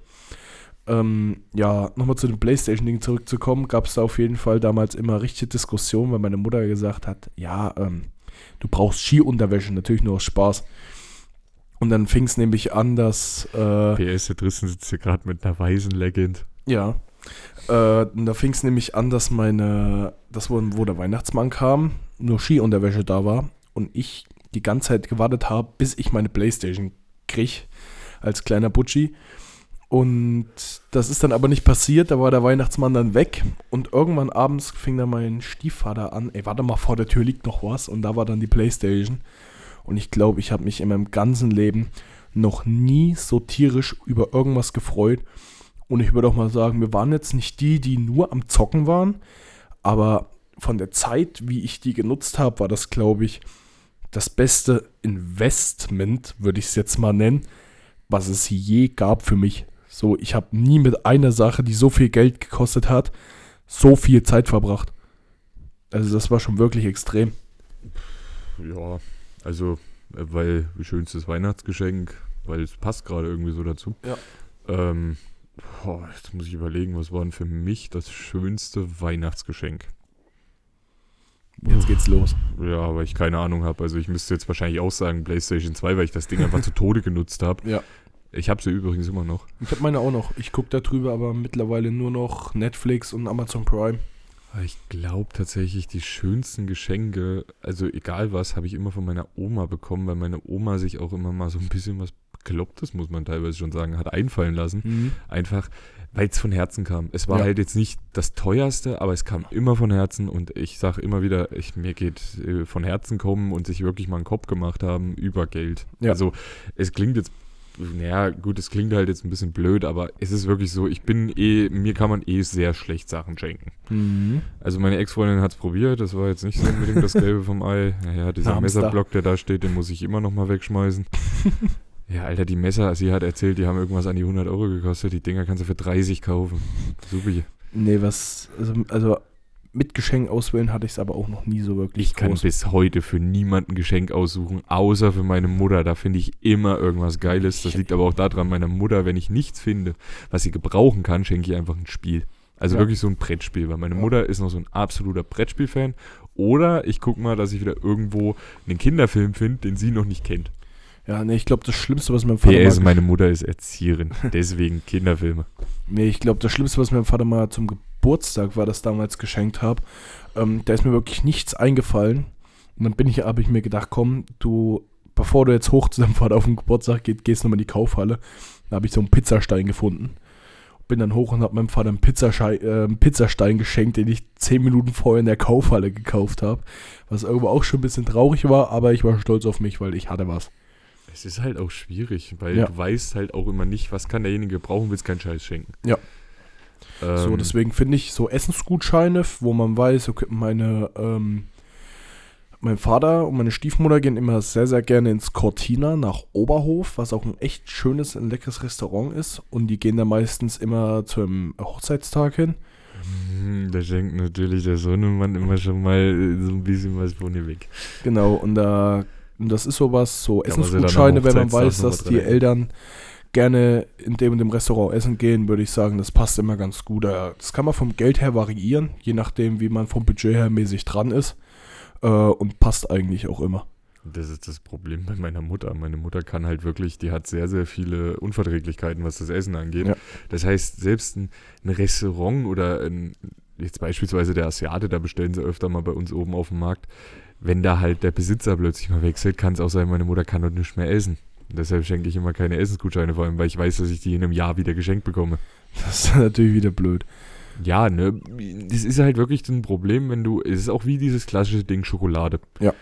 Ähm, ja, nochmal zu dem Playstation-Ding zurückzukommen, gab es da auf jeden Fall damals immer richtige Diskussionen, weil meine Mutter gesagt hat, ja, ähm, du brauchst Skiunterwäsche, natürlich nur aus Spaß. Und dann fing es nämlich an, dass äh, PS, der Drissen sitzt hier gerade mit einer weißen Legend. Ja. Äh, und da fing es nämlich an, dass meine, das wo, wo der Weihnachtsmann kam, nur Skiunterwäsche da war und ich die ganze Zeit gewartet habe, bis ich meine Playstation krieg, als kleiner Butschi. Und das ist dann aber nicht passiert, da war der Weihnachtsmann dann weg und irgendwann abends fing dann mein Stiefvater an, ey, warte mal, vor der Tür liegt noch was und da war dann die Playstation. Und ich glaube, ich habe mich in meinem ganzen Leben noch nie so tierisch über irgendwas gefreut. Und ich würde auch mal sagen, wir waren jetzt nicht die, die nur am Zocken waren, aber von der Zeit, wie ich die genutzt habe, war das, glaube ich, das beste Investment, würde ich es jetzt mal nennen, was es je gab für mich. So, ich habe nie mit einer Sache, die so viel Geld gekostet hat, so viel Zeit verbracht. Also das war schon wirklich extrem. Ja, also, äh, weil schönstes Weihnachtsgeschenk, weil es passt gerade irgendwie so dazu. Ja. Ähm, boah, jetzt muss ich überlegen, was war denn für mich das schönste Weihnachtsgeschenk? Jetzt geht's los. Ja, weil ich keine Ahnung habe. Also ich müsste jetzt wahrscheinlich auch sagen PlayStation 2, weil ich das Ding einfach zu Tode genutzt habe. Ja. Ich habe sie übrigens immer noch. Ich habe meine auch noch. Ich gucke da drüber aber mittlerweile nur noch Netflix und Amazon Prime. Ich glaube tatsächlich, die schönsten Geschenke, also egal was, habe ich immer von meiner Oma bekommen, weil meine Oma sich auch immer mal so ein bisschen was Beklopptes, muss man teilweise schon sagen, hat einfallen lassen. Einfach, weil es von Herzen kam. Es war Ja. halt jetzt nicht das teuerste, aber es kam immer von Herzen und ich sage immer wieder, ich, mir geht äh, von Herzen kommen und sich wirklich mal einen Kopf gemacht haben über Geld. Ja. Also es klingt jetzt, naja gut, es klingt halt jetzt ein bisschen blöd, aber es ist wirklich so, ich bin eh, mir kann man eh sehr schlecht Sachen schenken. Mhm. Also meine Ex-Freundin hat es probiert, das war jetzt nicht so unbedingt das Gelbe vom Ei. Naja, dieser Hamster. Messerblock, der da steht, den muss ich immer noch mal wegschmeißen. ja, Alter, die Messer, sie hat erzählt, die haben irgendwas an die 100 Euro gekostet. Die Dinger kannst du für 30 kaufen. Supi. Nee, was, also, also mit Geschenk auswählen hatte ich es aber auch noch nie so wirklich Ich kann groß. bis heute für niemanden Geschenk aussuchen, außer für meine Mutter. Da finde ich immer irgendwas Geiles. Das liegt aber auch daran, meiner Mutter, wenn ich nichts finde, was sie gebrauchen kann, schenke ich einfach ein Spiel. Also Ja. wirklich so ein Brettspiel, weil meine Ja. Mutter ist noch so ein absoluter Brettspiel-Fan. Oder ich gucke mal, dass ich wieder irgendwo einen Kinderfilm finde, den sie noch nicht kennt. Ja, nee, ich glaube, das Schlimmste, was mein Vater PS, mal, meine Mutter ist Erzieherin, deswegen Kinderfilme. nee, ich glaube, das Schlimmste, was mein Vater mal zum Geburtstag war, das damals geschenkt habe, ähm, da ist mir wirklich nichts eingefallen. Und dann bin ich, habe ich mir gedacht, komm, du, bevor du jetzt hoch zu deinem Vater auf den Geburtstag geht, gehst nochmal in die Kaufhalle. Da habe ich so einen Pizzastein gefunden. Bin dann hoch und habe meinem Vater einen, Pizzasche äh, einen Pizzastein geschenkt, den ich zehn Minuten vorher in der Kaufhalle gekauft habe. Was irgendwo auch schon ein bisschen traurig war, aber ich war stolz auf mich, weil ich hatte was. Es ist halt auch schwierig, weil Ja. du weißt halt auch immer nicht, was kann derjenige brauchen, willst keinen Scheiß schenken. Ja. Ähm, So, deswegen finde ich so Essensgutscheine, wo man weiß, okay, meine, ähm, mein Vater und meine Stiefmutter gehen immer sehr, sehr gerne ins Cortina nach Oberhof, was auch ein echt schönes, ein leckeres Restaurant ist. Und die gehen da meistens immer zum Hochzeitstag hin. hm, Da schenkt natürlich der Sohnemann immer schon mal äh, so ein bisschen was von dir weg. Genau, und da, und das ist sowas, so Essensgutscheine, wenn man weiß, dass die. Eltern gerne in dem und dem Restaurant essen gehen, würde ich sagen, das passt immer ganz gut. Äh, Das kann man vom Geld her variieren, je nachdem, wie man vom Budget her mäßig dran ist. Äh, und passt eigentlich auch immer. Das ist das Problem bei meiner Mutter. Meine Mutter kann halt wirklich, die hat sehr, sehr viele Unverträglichkeiten, was das Essen angeht. Ja. Das heißt, selbst ein, ein Restaurant oder ein, jetzt beispielsweise der Asiate, da bestellen sie öfter mal bei uns oben auf dem Markt. Wenn da halt der Besitzer plötzlich mal wechselt, kann es auch sein, meine Mutter kann dort nicht mehr essen. Deshalb schenke ich immer keine Essensgutscheine, vor allem, weil ich weiß, dass ich die in einem Jahr wieder geschenkt bekomme. Das ist natürlich wieder blöd. Ja, ne, das ist halt wirklich ein Problem, wenn du, es ist auch wie dieses klassische Ding Schokolade. Ja.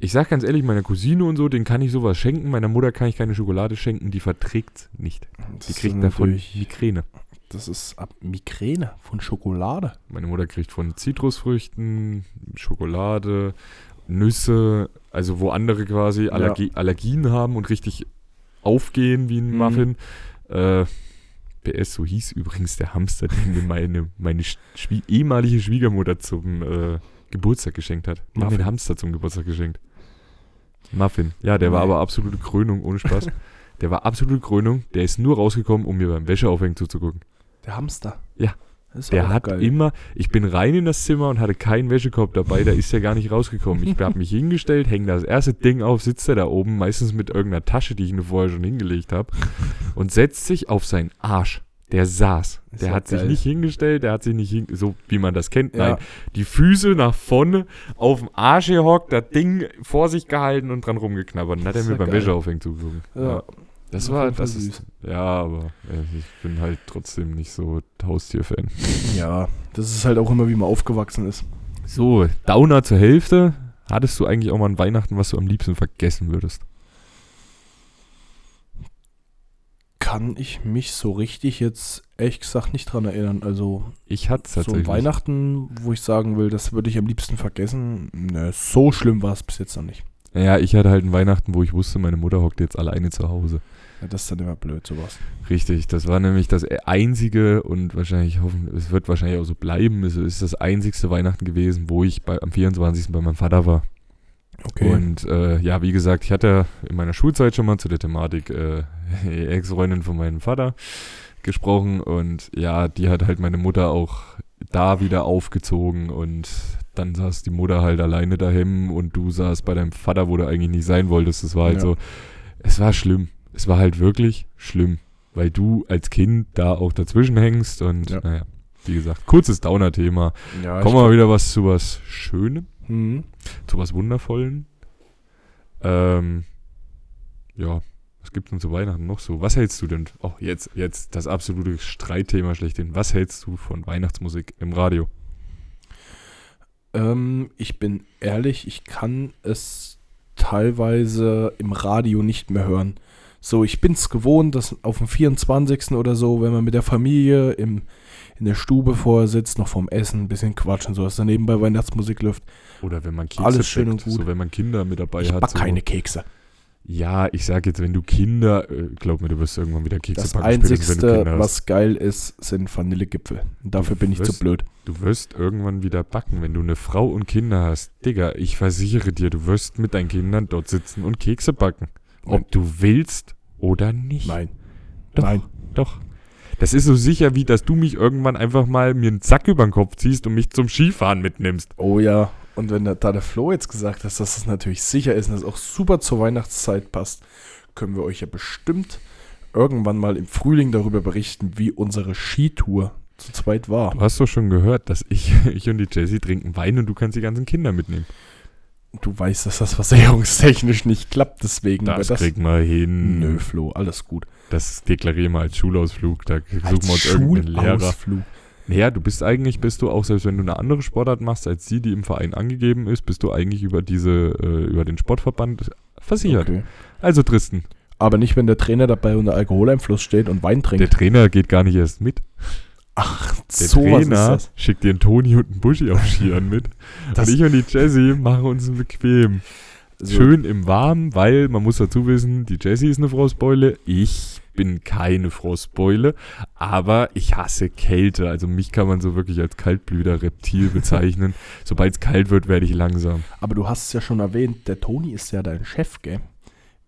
Ich sag ganz ehrlich, meiner Cousine und so, den kann ich sowas schenken, meiner Mutter kann ich keine Schokolade schenken, die verträgt nicht. Das Die kriegt davon Migräne. Das ist ab Migräne von Schokolade. Meine Mutter kriegt von Zitrusfrüchten, Schokolade, Nüsse, also wo andere quasi Allergie, Allergien haben und richtig aufgehen wie ein Mhm. Muffin. Äh, PS, so hieß übrigens der Hamster, den mir meine, meine Schwie ehemalige Schwiegermutter zum äh, Geburtstag geschenkt hat. Die haben Muffin. einen Hamster zum Geburtstag geschenkt. Muffin. Ja, der war aber absolute Krönung, ohne Spaß. der war absolute Krönung. Der ist nur rausgekommen, um mir beim Wäscheaufhängen zuzugucken. Der Hamster. Ja. Der hat geil. immer, ich bin rein in das Zimmer und hatte keinen Wäschekorb dabei, da ist er gar nicht rausgekommen. Ich habe mich hingestellt, hänge das erste Ding auf, sitzt er da oben, meistens mit irgendeiner Tasche, die ich mir vorher schon hingelegt habe, und setzt sich auf seinen Arsch. Der saß. Ist Der ja hat sich geil. nicht hingestellt, der hat sich nicht so wie man das kennt. Ja. Nein, die Füße nach vorne, auf dem Arsch gehockt, das Ding vor sich gehalten und dran rumgeknabbert. Dann hat er mir ja beim. Wäscheaufhängen zugeguckt. Ja. Das war, das ist, ja, aber äh, ich bin halt trotzdem nicht so Haustierfan. Ja, das ist halt auch immer, wie man aufgewachsen ist. So, Downer zur Hälfte. Hattest du eigentlich auch mal an Weihnachten, was du am liebsten vergessen würdest? Kann ich mich so richtig jetzt ehrlich gesagt nicht dran erinnern. Also Ich hatte so tatsächlich. Weihnachten, wo ich sagen will, das würde ich am liebsten vergessen. Ne, so schlimm war es bis jetzt noch nicht. Ja, ich hatte halt ein Weihnachten, wo ich wusste, meine Mutter hockt jetzt alleine zu Hause. Ja, das ist dann immer blöd, sowas. Richtig, das war nämlich das einzige und wahrscheinlich hoffen, es wird wahrscheinlich auch so bleiben. Es ist das einzigste Weihnachten gewesen, wo ich bei, am 24. bei meinem Vater war. Okay. Und äh, ja, wie gesagt, ich hatte in meiner Schulzeit schon mal zu der Thematik äh, Ex-Freundin von meinem Vater gesprochen und ja, die hat halt meine Mutter auch da wieder aufgezogen und dann saß die Mutter halt alleine daheim und du saßt bei deinem Vater, wo du eigentlich nicht sein wolltest. Das war halt Ja. so, es war schlimm. Es war halt wirklich schlimm, weil du als Kind da auch dazwischen hängst und Ja. naja, wie gesagt, kurzes Downer-Thema. ja, Kommen wir mal wieder was zu was Schönem Mhm. zu was Wundervollen. Ähm, ja, was gibt denn zu Weihnachten noch so? Was hältst du denn? Oh, jetzt, jetzt das absolute Streitthema schlechthin. Was hältst du von Weihnachtsmusik im Radio? Ähm, ich bin ehrlich, ich kann es teilweise im Radio nicht mehr hören. So, ich bin es gewohnt, dass auf dem 24. oder so, wenn man mit der Familie im, in der Stube vorher sitzt, noch vorm Essen, ein bisschen quatschen, so dass da nebenbei Weihnachtsmusik läuft. Oder wenn man Kekse Alles schön backt, und gut. so wenn man Kinder mit dabei Ich hat. back so. keine Kekse. Ja, ich sag jetzt, wenn du Kinder, äh, glaub mir, du wirst irgendwann wieder Kekse Das du Einzigste, Kinder hast. was geil ist, sind Vanillegipfel. Dafür bin ich Was? zu blöd. Du wirst irgendwann wieder backen, wenn du eine Frau und Kinder hast. Digga, ich versichere dir, du wirst mit deinen Kindern dort sitzen und Kekse backen. Nein. Ob du willst oder nicht. Nein. Doch. Nein. Doch. Das ist so sicher, wie dass du mich irgendwann einfach mal mir einen Sack über den Kopf ziehst und mich zum Skifahren mitnimmst. Oh ja. Und wenn da, da der Flo jetzt gesagt hat, dass das natürlich sicher ist und das auch super zur Weihnachtszeit passt, können wir euch ja bestimmt irgendwann mal im Frühling darüber berichten, wie unsere Skitour zu zweit war. Du hast doch schon gehört, dass ich, ich und die Jessie trinken Wein und du kannst die ganzen Kinder mitnehmen. Du weißt, dass das versicherungstechnisch nicht klappt, deswegen Das, das. kriegen wir hin. Nö, Flo, alles gut. Das deklarieren wir als Schulausflug. Da suchen Als wir uns irgendeinen Lehrer. Schulausflug. Naja, du bist eigentlich, bist du auch, selbst wenn du eine andere Sportart machst, als die, die im Verein angegeben ist, bist du eigentlich über diese, äh, über den Sportverband versichert. Okay. Also Tristan, Aber nicht, wenn der Trainer dabei unter Alkoholeinfluss steht und Wein trinkt. der Trainer geht gar nicht erst mit. Ach, Der so Trainer schickt dir einen Toni und einen Buschi auf Skiern mit. Und ich und die Jessie machen uns bequem. So, Schön im Warmen, weil man muss dazu wissen, die Jessie ist eine Frostbeule, ich bin keine Frostbeule, aber ich hasse Kälte. Also mich kann man so wirklich als Kaltblüter Reptil bezeichnen. Sobald es kalt wird, werde ich langsam. Aber du hast es ja schon erwähnt, der Toni ist ja dein Chef, gell?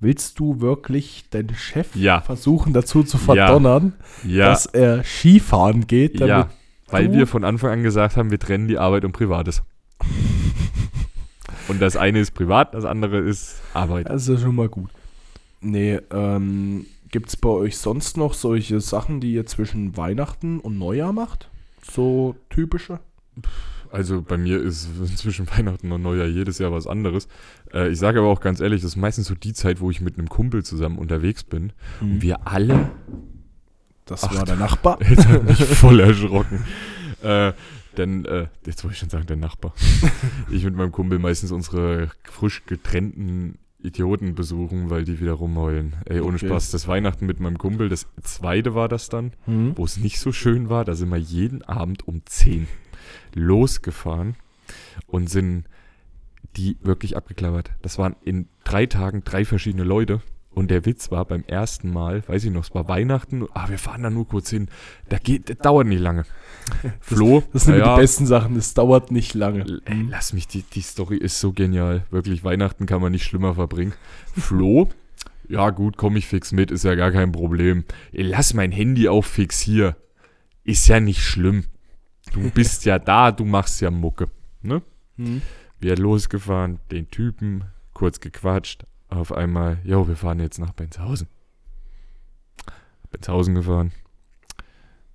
Willst du wirklich deinen Chef Ja. versuchen dazu zu Ja. verdonnern, Ja, dass er Skifahren geht? Ja, weil wir von Anfang an gesagt haben, wir trennen die Arbeit und Privates. Und das eine ist privat, das andere ist Arbeit. Das ist ja schon mal gut. Nee, ähm, gibt es bei euch sonst noch solche Sachen, die ihr zwischen Weihnachten und Neujahr macht? So typische? Also bei mir ist zwischen Weihnachten und Neujahr jedes Jahr was anderes. Äh, ich sage aber auch ganz ehrlich, das ist meistens so die Zeit, wo ich mit einem Kumpel zusammen unterwegs bin. Und wir alle, Das Ach, war der Nachbar. jetzt hat mich voll erschrocken. Äh, denn, äh, jetzt wollte ich schon sagen, der Nachbar. ich mit meinem Kumpel meistens unsere frisch getrennten Idioten besuchen, weil die wieder rumheulen. Ey, ohne Okay. Spaß, das Weihnachten mit meinem Kumpel, das zweite war das dann. Mhm. wo es nicht so schön war, da sind wir jeden Abend um 10 losgefahren und sind die wirklich abgeklappert. Das waren in drei Tagen drei verschiedene Leute. Und der Witz war beim ersten Mal, weiß ich noch, es war Weihnachten, ah, wir fahren da nur kurz hin. Da geht, das dauert nicht lange. Flo, Das sind naja, die besten Sachen, das dauert nicht lange. Ey, lass mich, die, die Story ist so genial. Wirklich, Weihnachten kann man nicht schlimmer verbringen. Flo, ja gut, komm ich fix mit, ist ja gar kein Problem. Ey, lass mein Handy auch fix hier. Ist ja nicht schlimm. Du bist ja da, du machst ja Mucke. Ne? Mhm. Wir losgefahren, den Typen, kurz gequatscht. Auf einmal, jo, wir fahren jetzt nach Benzhausen. Benzhausen gefahren.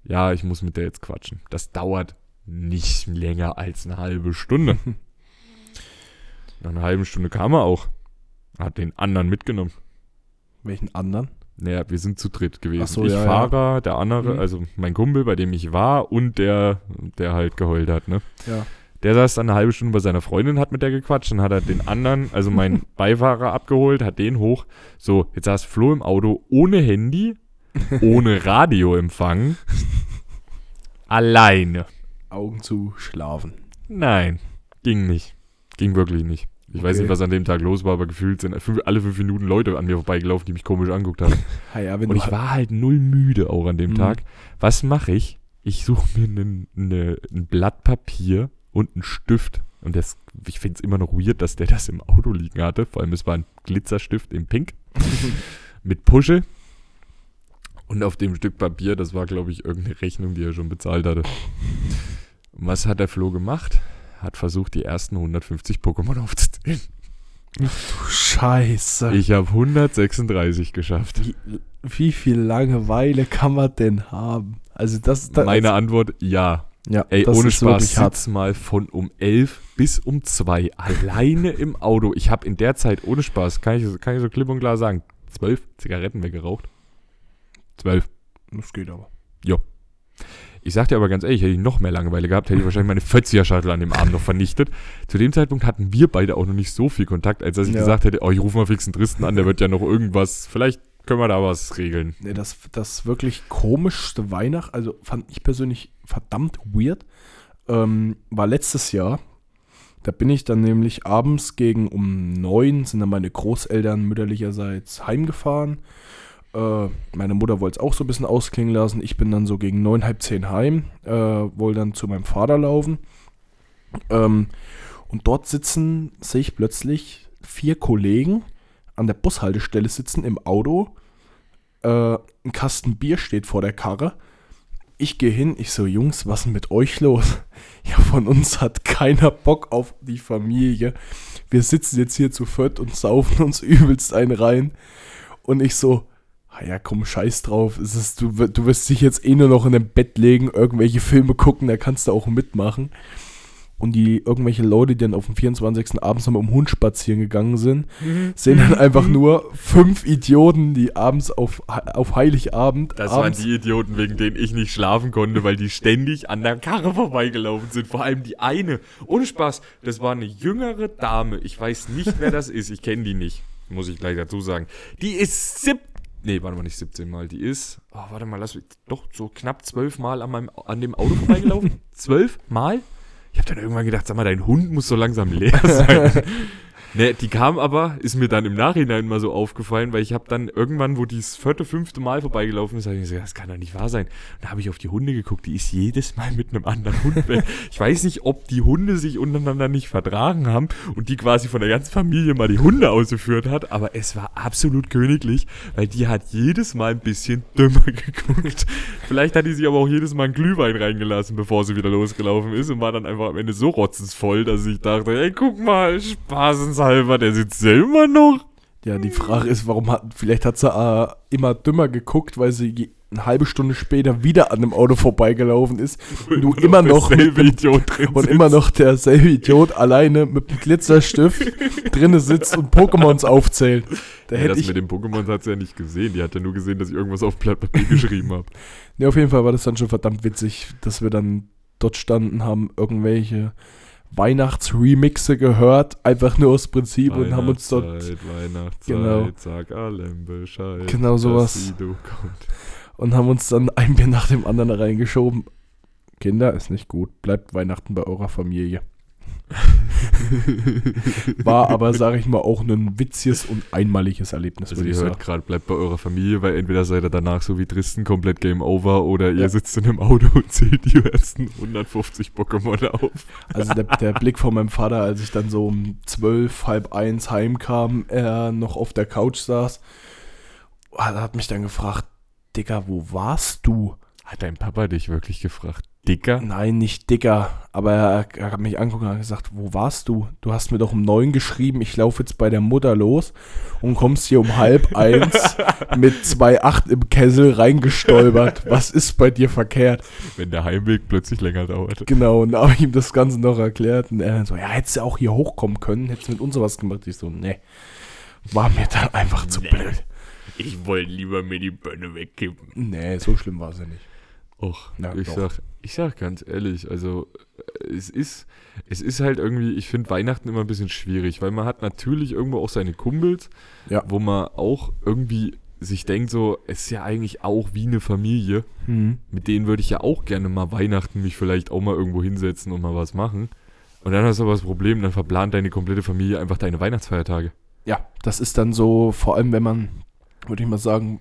Ja, ich muss mit der jetzt quatschen. Das dauert nicht länger als eine halbe Stunde. Nach einer halben Stunde kam er auch. Hat den anderen mitgenommen. Welchen anderen? Naja, wir sind zu dritt gewesen. So, ich ja, ja. Fahrer, der andere, Mhm. also mein Kumpel, bei dem ich war und der, der halt geheult hat, ne? Ja. Der saß dann eine halbe Stunde bei seiner Freundin, hat mit der gequatscht, dann hat er den anderen, also meinen Beifahrer abgeholt, hat den hoch. So, jetzt saß Flo im Auto ohne Handy, ohne Radioempfang, alleine. Augen zu schlafen. Nein, ging nicht. Ging wirklich nicht. Ich weiß Okay. nicht, was an dem Tag los war, aber gefühlt sind alle fünf Minuten Leute an mir vorbeigelaufen, die mich komisch angeguckt haben. Ha, ja, Und ich war halt null müde auch an dem Mhm. Tag. Was mache ich? Ich suche mir nen- ne- ein Blatt Papier und einen Stift. Und das, ich finde es immer noch weird, dass der das im Auto liegen hatte. Vor allem, es war ein Glitzerstift in Pink mit Puschel. Und auf dem Stück Papier, das war, glaube ich, irgendeine Rechnung, die er schon bezahlt hatte. Und was hat der Flo gemacht? Hat versucht, die ersten 150 Pokémon aufzuzählen. Scheiße. Ich habe 136 geschafft. wie, wie viel Langeweile kann man denn haben? Also das, das Meine Antwort, ja. ja, Ey, das ohne ist Spaß, wirklich hart. sitz mal von um 11 bis um 2 alleine im Auto. Ich habe in der Zeit, ohne Spaß, kann ich, kann ich so klipp und klar sagen, 12 Zigaretten weggeraucht. 12. Das geht aber. Ich sag dir aber ganz ehrlich, hätte ich noch mehr Langeweile gehabt, hätte ich wahrscheinlich meine 40er-Shuttle an dem Abend noch vernichtet. Zu dem Zeitpunkt hatten wir beide auch noch nicht so viel Kontakt, als dass ich Ja. gesagt hätte, oh, ich rufe mal fix einen Tristen an, der wird ja noch irgendwas, vielleicht können wir da was regeln. Nee, das, das wirklich komischste Weihnacht, also fand ich persönlich verdammt weird, ähm, war letztes Jahr. Da bin ich dann nämlich abends gegen um neun sind dann meine Großeltern mütterlicherseits heimgefahren. Äh, meine Mutter wollte es auch so ein bisschen ausklingen lassen. Ich bin dann so gegen neun, halb zehn heim, äh, wollte dann zu meinem Vater laufen. Ähm, und dort sitzen, sehe ich plötzlich vier Kollegen an der Bushaltestelle sitzen im Auto. Äh, ein Kasten Bier steht vor der Karre. Ich gehe hin, ich so, Jungs, was ist mit euch los? Ja, von uns hat keiner Bock auf die Familie. Wir sitzen jetzt hier zu viert und saufen uns übelst einen rein. Und ich so, ja, komm, scheiß drauf. Es ist, du, du wirst dich jetzt eh nur noch in dem Bett legen, irgendwelche Filme gucken, da kannst du auch mitmachen. und die irgendwelche Leute, die dann auf dem 24. abends noch mit dem Hund spazieren gegangen sind, sehen dann einfach nur fünf Idioten, die abends auf, auf Heiligabend. Das abends, waren die Idioten, wegen denen ich nicht schlafen konnte, weil die ständig an der Karre vorbeigelaufen sind. Vor allem die eine. Ohne Spaß, das war eine jüngere Dame. Ich weiß nicht, wer das ist. Ich kenne die nicht. Muss ich gleich dazu sagen. Die ist sieb. Nee, warte mal, nicht 17 Mal. Die ist. Oh, warte mal, lass mich. Doch, so knapp zwölf Mal an, meinem, an dem Auto vorbeigelaufen. Zwölf Mal? Ich habe dann irgendwann gedacht, sag mal, dein Hund muss so langsam leer sein. Ne, die kam aber, ist mir dann im Nachhinein mal so aufgefallen, weil ich habe dann irgendwann, wo die das vierte, fünfte Mal vorbeigelaufen ist, habe ich gesagt, das kann doch nicht wahr sein. Und da habe ich auf die Hunde geguckt, die ist jedes Mal mit einem anderen Hund weg. Ich weiß nicht, ob die Hunde sich untereinander nicht vertragen haben und die quasi von der ganzen Familie mal die Hunde ausgeführt hat, aber es war absolut königlich, weil die hat jedes Mal ein bisschen dümmer geguckt. Vielleicht hat die sich aber auch jedes Mal einen Glühwein reingelassen, bevor sie wieder losgelaufen ist und war dann einfach am Ende so rotzensvoll, dass ich dachte, ey, guck mal, spaßenshalber, der sitzt ja immer noch. Ja, die Frage ist, warum hat, vielleicht hat sie äh, immer dümmer geguckt, weil sie je- eine halbe Stunde später wieder an dem Auto vorbeigelaufen ist und du immer noch mit derselbe dem, Idiot drin und sitzt. immer noch derselbe Idiot alleine mit dem Glitzerstift drinne sitzt und Pokémons aufzählt. Da Ja, hätte das ich, mit dem Pokémon hat sie ja nicht gesehen. Die hat ja nur gesehen, dass ich irgendwas auf Blatt Papier geschrieben habe. ne, auf jeden Fall war das dann schon verdammt witzig, dass wir dann dort standen, haben irgendwelche Weihnachtsremixe gehört, einfach nur aus Prinzip und haben uns dort Weihnachtszeit, Genau. sag allem Bescheid. Genau sowas. Und haben uns dann ein Bier nach dem anderen reingeschoben. Kinder, ist nicht gut. Bleibt Weihnachten bei eurer Familie. War aber, sage ich mal, auch ein witziges und einmaliges Erlebnis, Also ihr hört gerade, bleibt bei eurer Familie, weil entweder seid ihr danach so wie Dresden komplett Game Over oder ihr Ja. sitzt in einem Auto und zählt die ersten 150 Pokémon auf. Also der, der Blick von meinem Vater, als ich dann so um zwölf, halb eins heimkam, er noch auf der Couch saß, hat mich dann gefragt, Digga, wo warst du? Hat dein Papa dich wirklich gefragt? Dicker? Nein, nicht Digga, aber er, er hat mich angeguckt und hat gesagt, wo warst du? Du hast mir doch um neun geschrieben, ich laufe jetzt bei der Mutter los und kommst hier um halb eins mit zwei acht im Kessel reingestolpert. Was ist bei dir verkehrt? Wenn der Heimweg plötzlich länger dauert. Genau, und da habe ich ihm das Ganze noch erklärt und er dann so, ja, hättest du auch hier hochkommen können, hättest du mit uns sowas gemacht. Ich so, ne, war mir dann einfach zu Nee. blöd. Ich wollte lieber mir die Bönne wegkippen. Nee, so schlimm war es ja nicht. Och, Ja, ich doch. sag, ich sag ganz ehrlich, also äh, es ist, es ist halt irgendwie, ich finde Weihnachten immer ein bisschen schwierig, weil man hat natürlich irgendwo auch seine Kumpels, Ja. wo man auch irgendwie sich denkt, so, es ist ja eigentlich auch wie eine Familie. Mhm. Mit denen würde ich ja auch gerne mal Weihnachten mich vielleicht auch mal irgendwo hinsetzen und mal was machen. Und dann hast du aber das Problem, dann verplant deine komplette Familie einfach deine Weihnachtsfeiertage. Ja, das ist dann so, vor allem wenn man, würde ich mal sagen,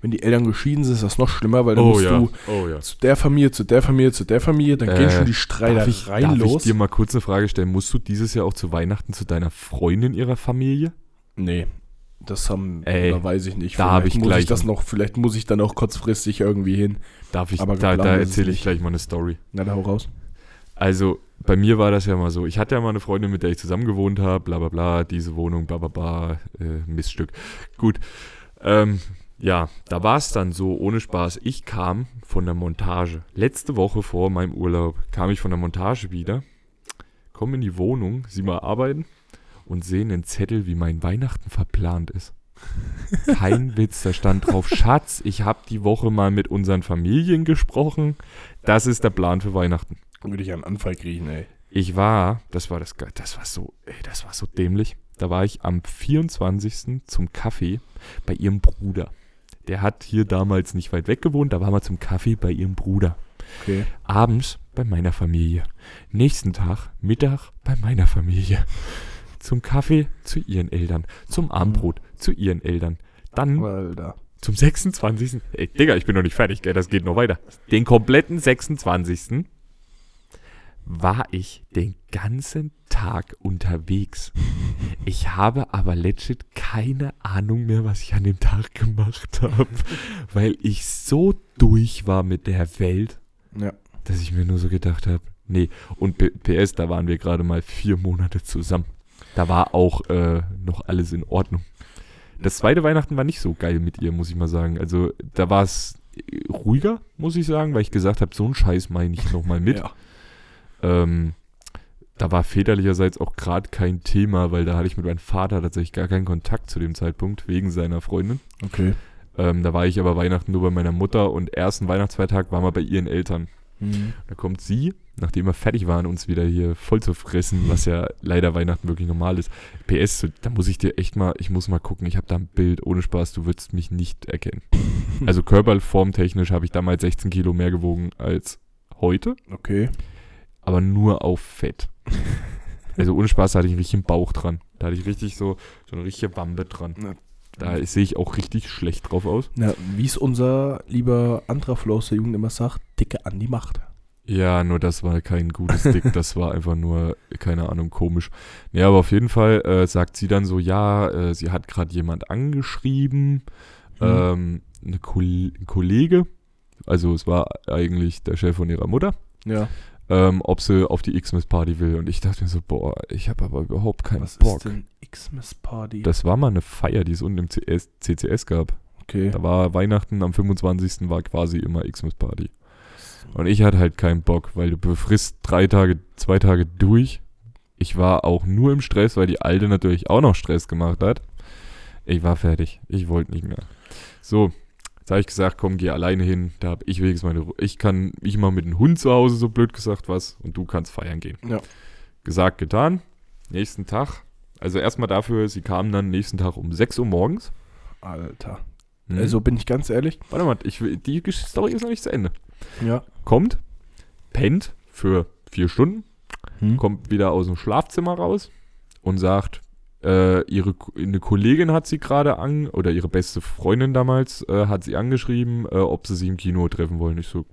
wenn die Eltern geschieden sind, ist das noch schlimmer, weil dann musst du oh ja. zu der Familie, zu der Familie, zu der Familie, dann Äh, gehen schon die Darf Streitereien ich, darf los. ich dir mal kurz eine Frage stellen? Musst du dieses Jahr auch zu Weihnachten zu deiner Freundin ihrer Familie? nee, das haben, Ey, da weiß ich nicht. da hab Vielleicht ich muss gleich ich das noch, vielleicht muss ich dann auch kurzfristig irgendwie hin. Darf ich, Aber da, da erzähle ich gleich mal eine Story. Na, da hau raus. Also, bei mir war das ja mal so. Ich hatte ja mal eine Freundin, mit der ich zusammen gewohnt habe, bla bla bla, diese Wohnung, bla bla bla, äh, Miststück. Gut. Ähm, ja, da war es dann so, ohne Spaß. Ich kam von der Montage. Letzte Woche vor meinem Urlaub kam ich von der Montage wieder, komme in die Wohnung, sie mal arbeiten und sehe einen Zettel, wie mein Weihnachten verplant ist. Kein Witz, da stand drauf, Schatz, ich habe die Woche mal mit unseren Familien gesprochen. Das ist der Plan für Weihnachten. Würde ich einen Anfall kriegen, ey. Ich war, das war das, das war so, ey, das war so dämlich. Da war ich am 24. zum Kaffee bei ihrem Bruder. Der hat hier damals nicht weit weg gewohnt, da war mal zum Kaffee bei ihrem Bruder. Okay. Abends bei meiner Familie. Nächsten Tag, Mittag bei meiner Familie. Zum Kaffee zu ihren Eltern. Zum Abendbrot zu ihren Eltern. Dann Alter. zum 26. Ey, Digga, ich bin noch nicht fertig, gell? Das geht noch weiter. Den kompletten 26. war ich den ganzen Tag unterwegs. Ich habe aber legit keine Ahnung mehr, was ich an dem Tag gemacht habe, weil ich so durch war mit der Welt, Ja. dass ich mir nur so gedacht habe, nee. Und PS, da waren wir gerade mal vier Monate zusammen. Da war auch äh, noch alles in Ordnung. Das zweite Weihnachten war nicht so geil mit ihr, muss ich mal sagen. Also da war es äh, ruhiger, muss ich sagen, weil ich gesagt habe, so einen Scheiß meine ich nochmal mit. Ja. Ähm, da war väterlicherseits auch gerade kein Thema, weil da hatte ich mit meinem Vater tatsächlich gar keinen Kontakt zu dem Zeitpunkt, wegen seiner Freundin. Okay. Ähm, da war ich aber Weihnachten nur bei meiner Mutter und ersten Weihnachtsfeiertag waren wir bei ihren Eltern. Mhm. Da kommt sie, nachdem wir fertig waren, uns wieder hier voll zu fressen, was ja leider Weihnachten wirklich normal ist. PS, da muss ich dir echt mal, ich muss mal gucken, ich habe da ein Bild, ohne Spaß, du würdest mich nicht erkennen. Also körperformtechnisch habe ich damals 16 Kilo mehr gewogen als heute, Okay. aber nur auf Fett. Also ohne Spaß, da hatte ich einen richtigen Bauch dran. Da hatte ich richtig so, so eine richtige Wampe dran. Na, Da sehe ich auch richtig schlecht drauf aus. Na, wie es unser lieber anderer Flow aus der Jugend immer sagt, dicke an die Macht. Ja, nur das war kein gutes Dick, das war einfach nur, keine Ahnung, komisch. Ja, aber auf jeden Fall äh, sagt sie dann so, ja, äh, sie hat gerade jemand angeschrieben, ähm, eine Kol ein Kollege, also es war eigentlich der Chef von ihrer Mutter, Ja. Ähm, ob sie auf die Xmas-Party will. Und ich dachte mir so, boah, ich habe aber überhaupt keinen Was Bock. ist denn Xmas Party? Das war mal eine Feier, die es unten im CS, CCS gab. okay. Da war Weihnachten am 25. war quasi immer Xmas-Party. Und ich hatte halt keinen Bock, weil du befrisst drei Tage, zwei Tage durch. Ich war auch nur im Stress, weil die Alte natürlich auch noch Stress gemacht hat. Ich war fertig. Ich wollte nicht mehr. So, jetzt habe ich gesagt, komm, geh alleine hin. Da habe ich wenigstens meine Ruhe. Ich kann, ich mal mit dem Hund zu Hause, so blöd gesagt was. Und du kannst feiern gehen. Ja. Gesagt, getan. Nächsten Tag. Also erstmal dafür, sie kamen dann nächsten Tag um 6 Uhr morgens. Alter. Mhm. Also bin ich ganz ehrlich. Warte mal, ich, die Story ist noch nicht zu Ende. Ja. Kommt, pennt für vier Stunden, Hm? kommt wieder aus dem Schlafzimmer raus und sagt, äh, ihre eine Kollegin hat sie gerade an, oder ihre beste Freundin damals, äh, hat sie angeschrieben, äh, ob sie sich im Kino treffen wollen. Ich so,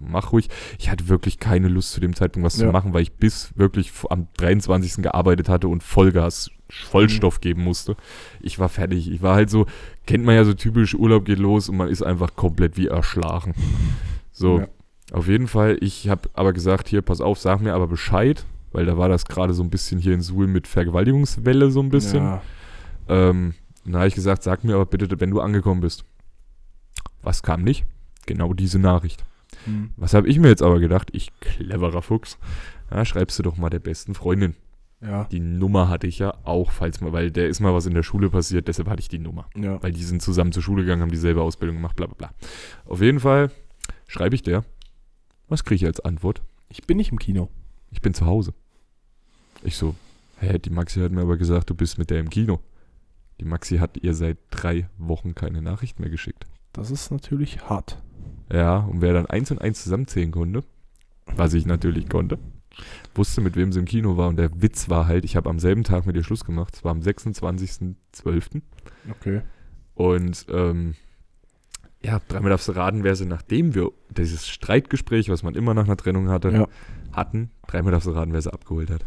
mach ruhig. Ich hatte wirklich keine Lust zu dem Zeitpunkt was zu Ja. machen, weil ich bis wirklich am 23. gearbeitet hatte und Vollgas, Vollstoff Mhm. geben musste. Ich war fertig. Ich war halt so, kennt man ja so typisch, Urlaub geht los und man ist einfach komplett wie erschlagen. So, Ja. auf jeden Fall. Ich habe aber gesagt, hier, pass auf, sag mir aber Bescheid, weil da war das gerade so ein bisschen hier in Suhl mit Vergewaltigungswelle so ein bisschen. Ja. Ähm, dann habe ich gesagt, sag mir aber bitte, wenn du angekommen bist. Was kam nicht? Genau diese Nachricht. Hm. Was habe ich mir jetzt aber gedacht? Ich cleverer Fuchs. Ja, schreibst du doch mal der besten Freundin. Ja. Die Nummer hatte ich ja auch, falls mal, weil der ist mal was in der Schule passiert, deshalb hatte ich die Nummer. Ja. Weil die sind zusammen zur Schule gegangen, haben dieselbe Ausbildung gemacht, bla bla bla. Auf jeden Fall schreibe ich der. Was kriege ich als Antwort? Ich bin nicht im Kino. Ich bin zu Hause. Ich so, hä, die Maxi hat mir aber gesagt, du bist mit der im Kino. Die Maxi hat ihr seit drei Wochen keine Nachricht mehr geschickt. Das ist natürlich hart. Ja, und wer dann eins und eins zusammenzählen konnte, was ich natürlich konnte, wusste, mit wem sie im Kino war. Und der Witz war halt, ich habe am selben Tag mit ihr Schluss gemacht. Es war am 26.12. Okay. Und ähm, ja, dreimal darfst du raten, wer sie, nachdem wir dieses Streitgespräch, was man immer nach einer Trennung hatte, Ja. hatten, dreimal darfst du raten, wer sie abgeholt hat.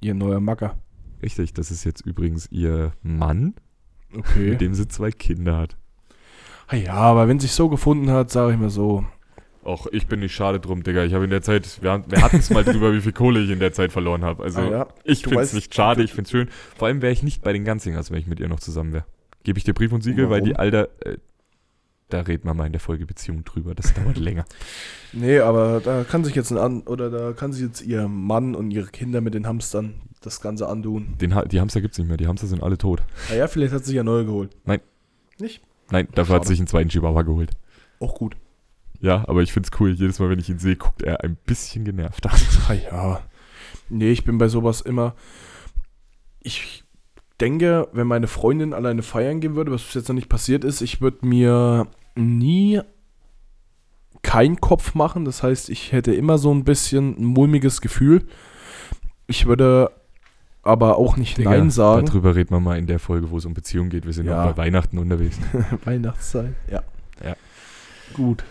Ihr neuer Macker. Richtig, das ist jetzt übrigens ihr Mann, Okay. mit dem sie zwei Kinder hat. Ah ja, aber wenn sich so gefunden hat, sage ich mal so. Och, ich bin nicht schade drum, Digga. Ich habe in der Zeit, wir, wir hatten es mal drüber, wie viel Kohle ich in der Zeit verloren habe. Also, ah, ja. ich finde es nicht schade, ich finde es schön. Vor allem wäre ich nicht bei den Ganzingers, wenn ich mit ihr noch zusammen wäre. Gebe ich dir Brief und Siegel, weil Warum? die Alter, äh, da reden wir mal in der Folge Beziehung drüber. Das dauert länger. Nee, aber da kann sich jetzt ein an oder da kann sich jetzt ihr Mann und ihre Kinder mit den Hamstern das Ganze andun. Den, Ha- die Hamster gibt es nicht mehr, die Hamster sind alle tot. Naja, vielleicht hat sich ja neue geholt. Nein. Nicht? Nein, dafür hat Schade. sich einen zweiten Chihuahua geholt. Auch gut. Ja, aber ich finde es cool. Jedes Mal, wenn ich ihn sehe, guckt er ein bisschen genervt an. Ah ja. Nee, ich bin bei sowas immer. Ich denke, wenn meine Freundin alleine feiern gehen würde, was bis jetzt noch nicht passiert ist, ich würde mir nie keinen Kopf machen. Das heißt, ich hätte immer so ein bisschen ein mulmiges Gefühl. Ich würde aber auch nicht Digga, Nein sagen. Darüber reden wir mal in der Folge, wo es um Beziehungen geht. Wir sind Ja. noch bei Weihnachten unterwegs. Weihnachtszeit, ja. Ja. Gut.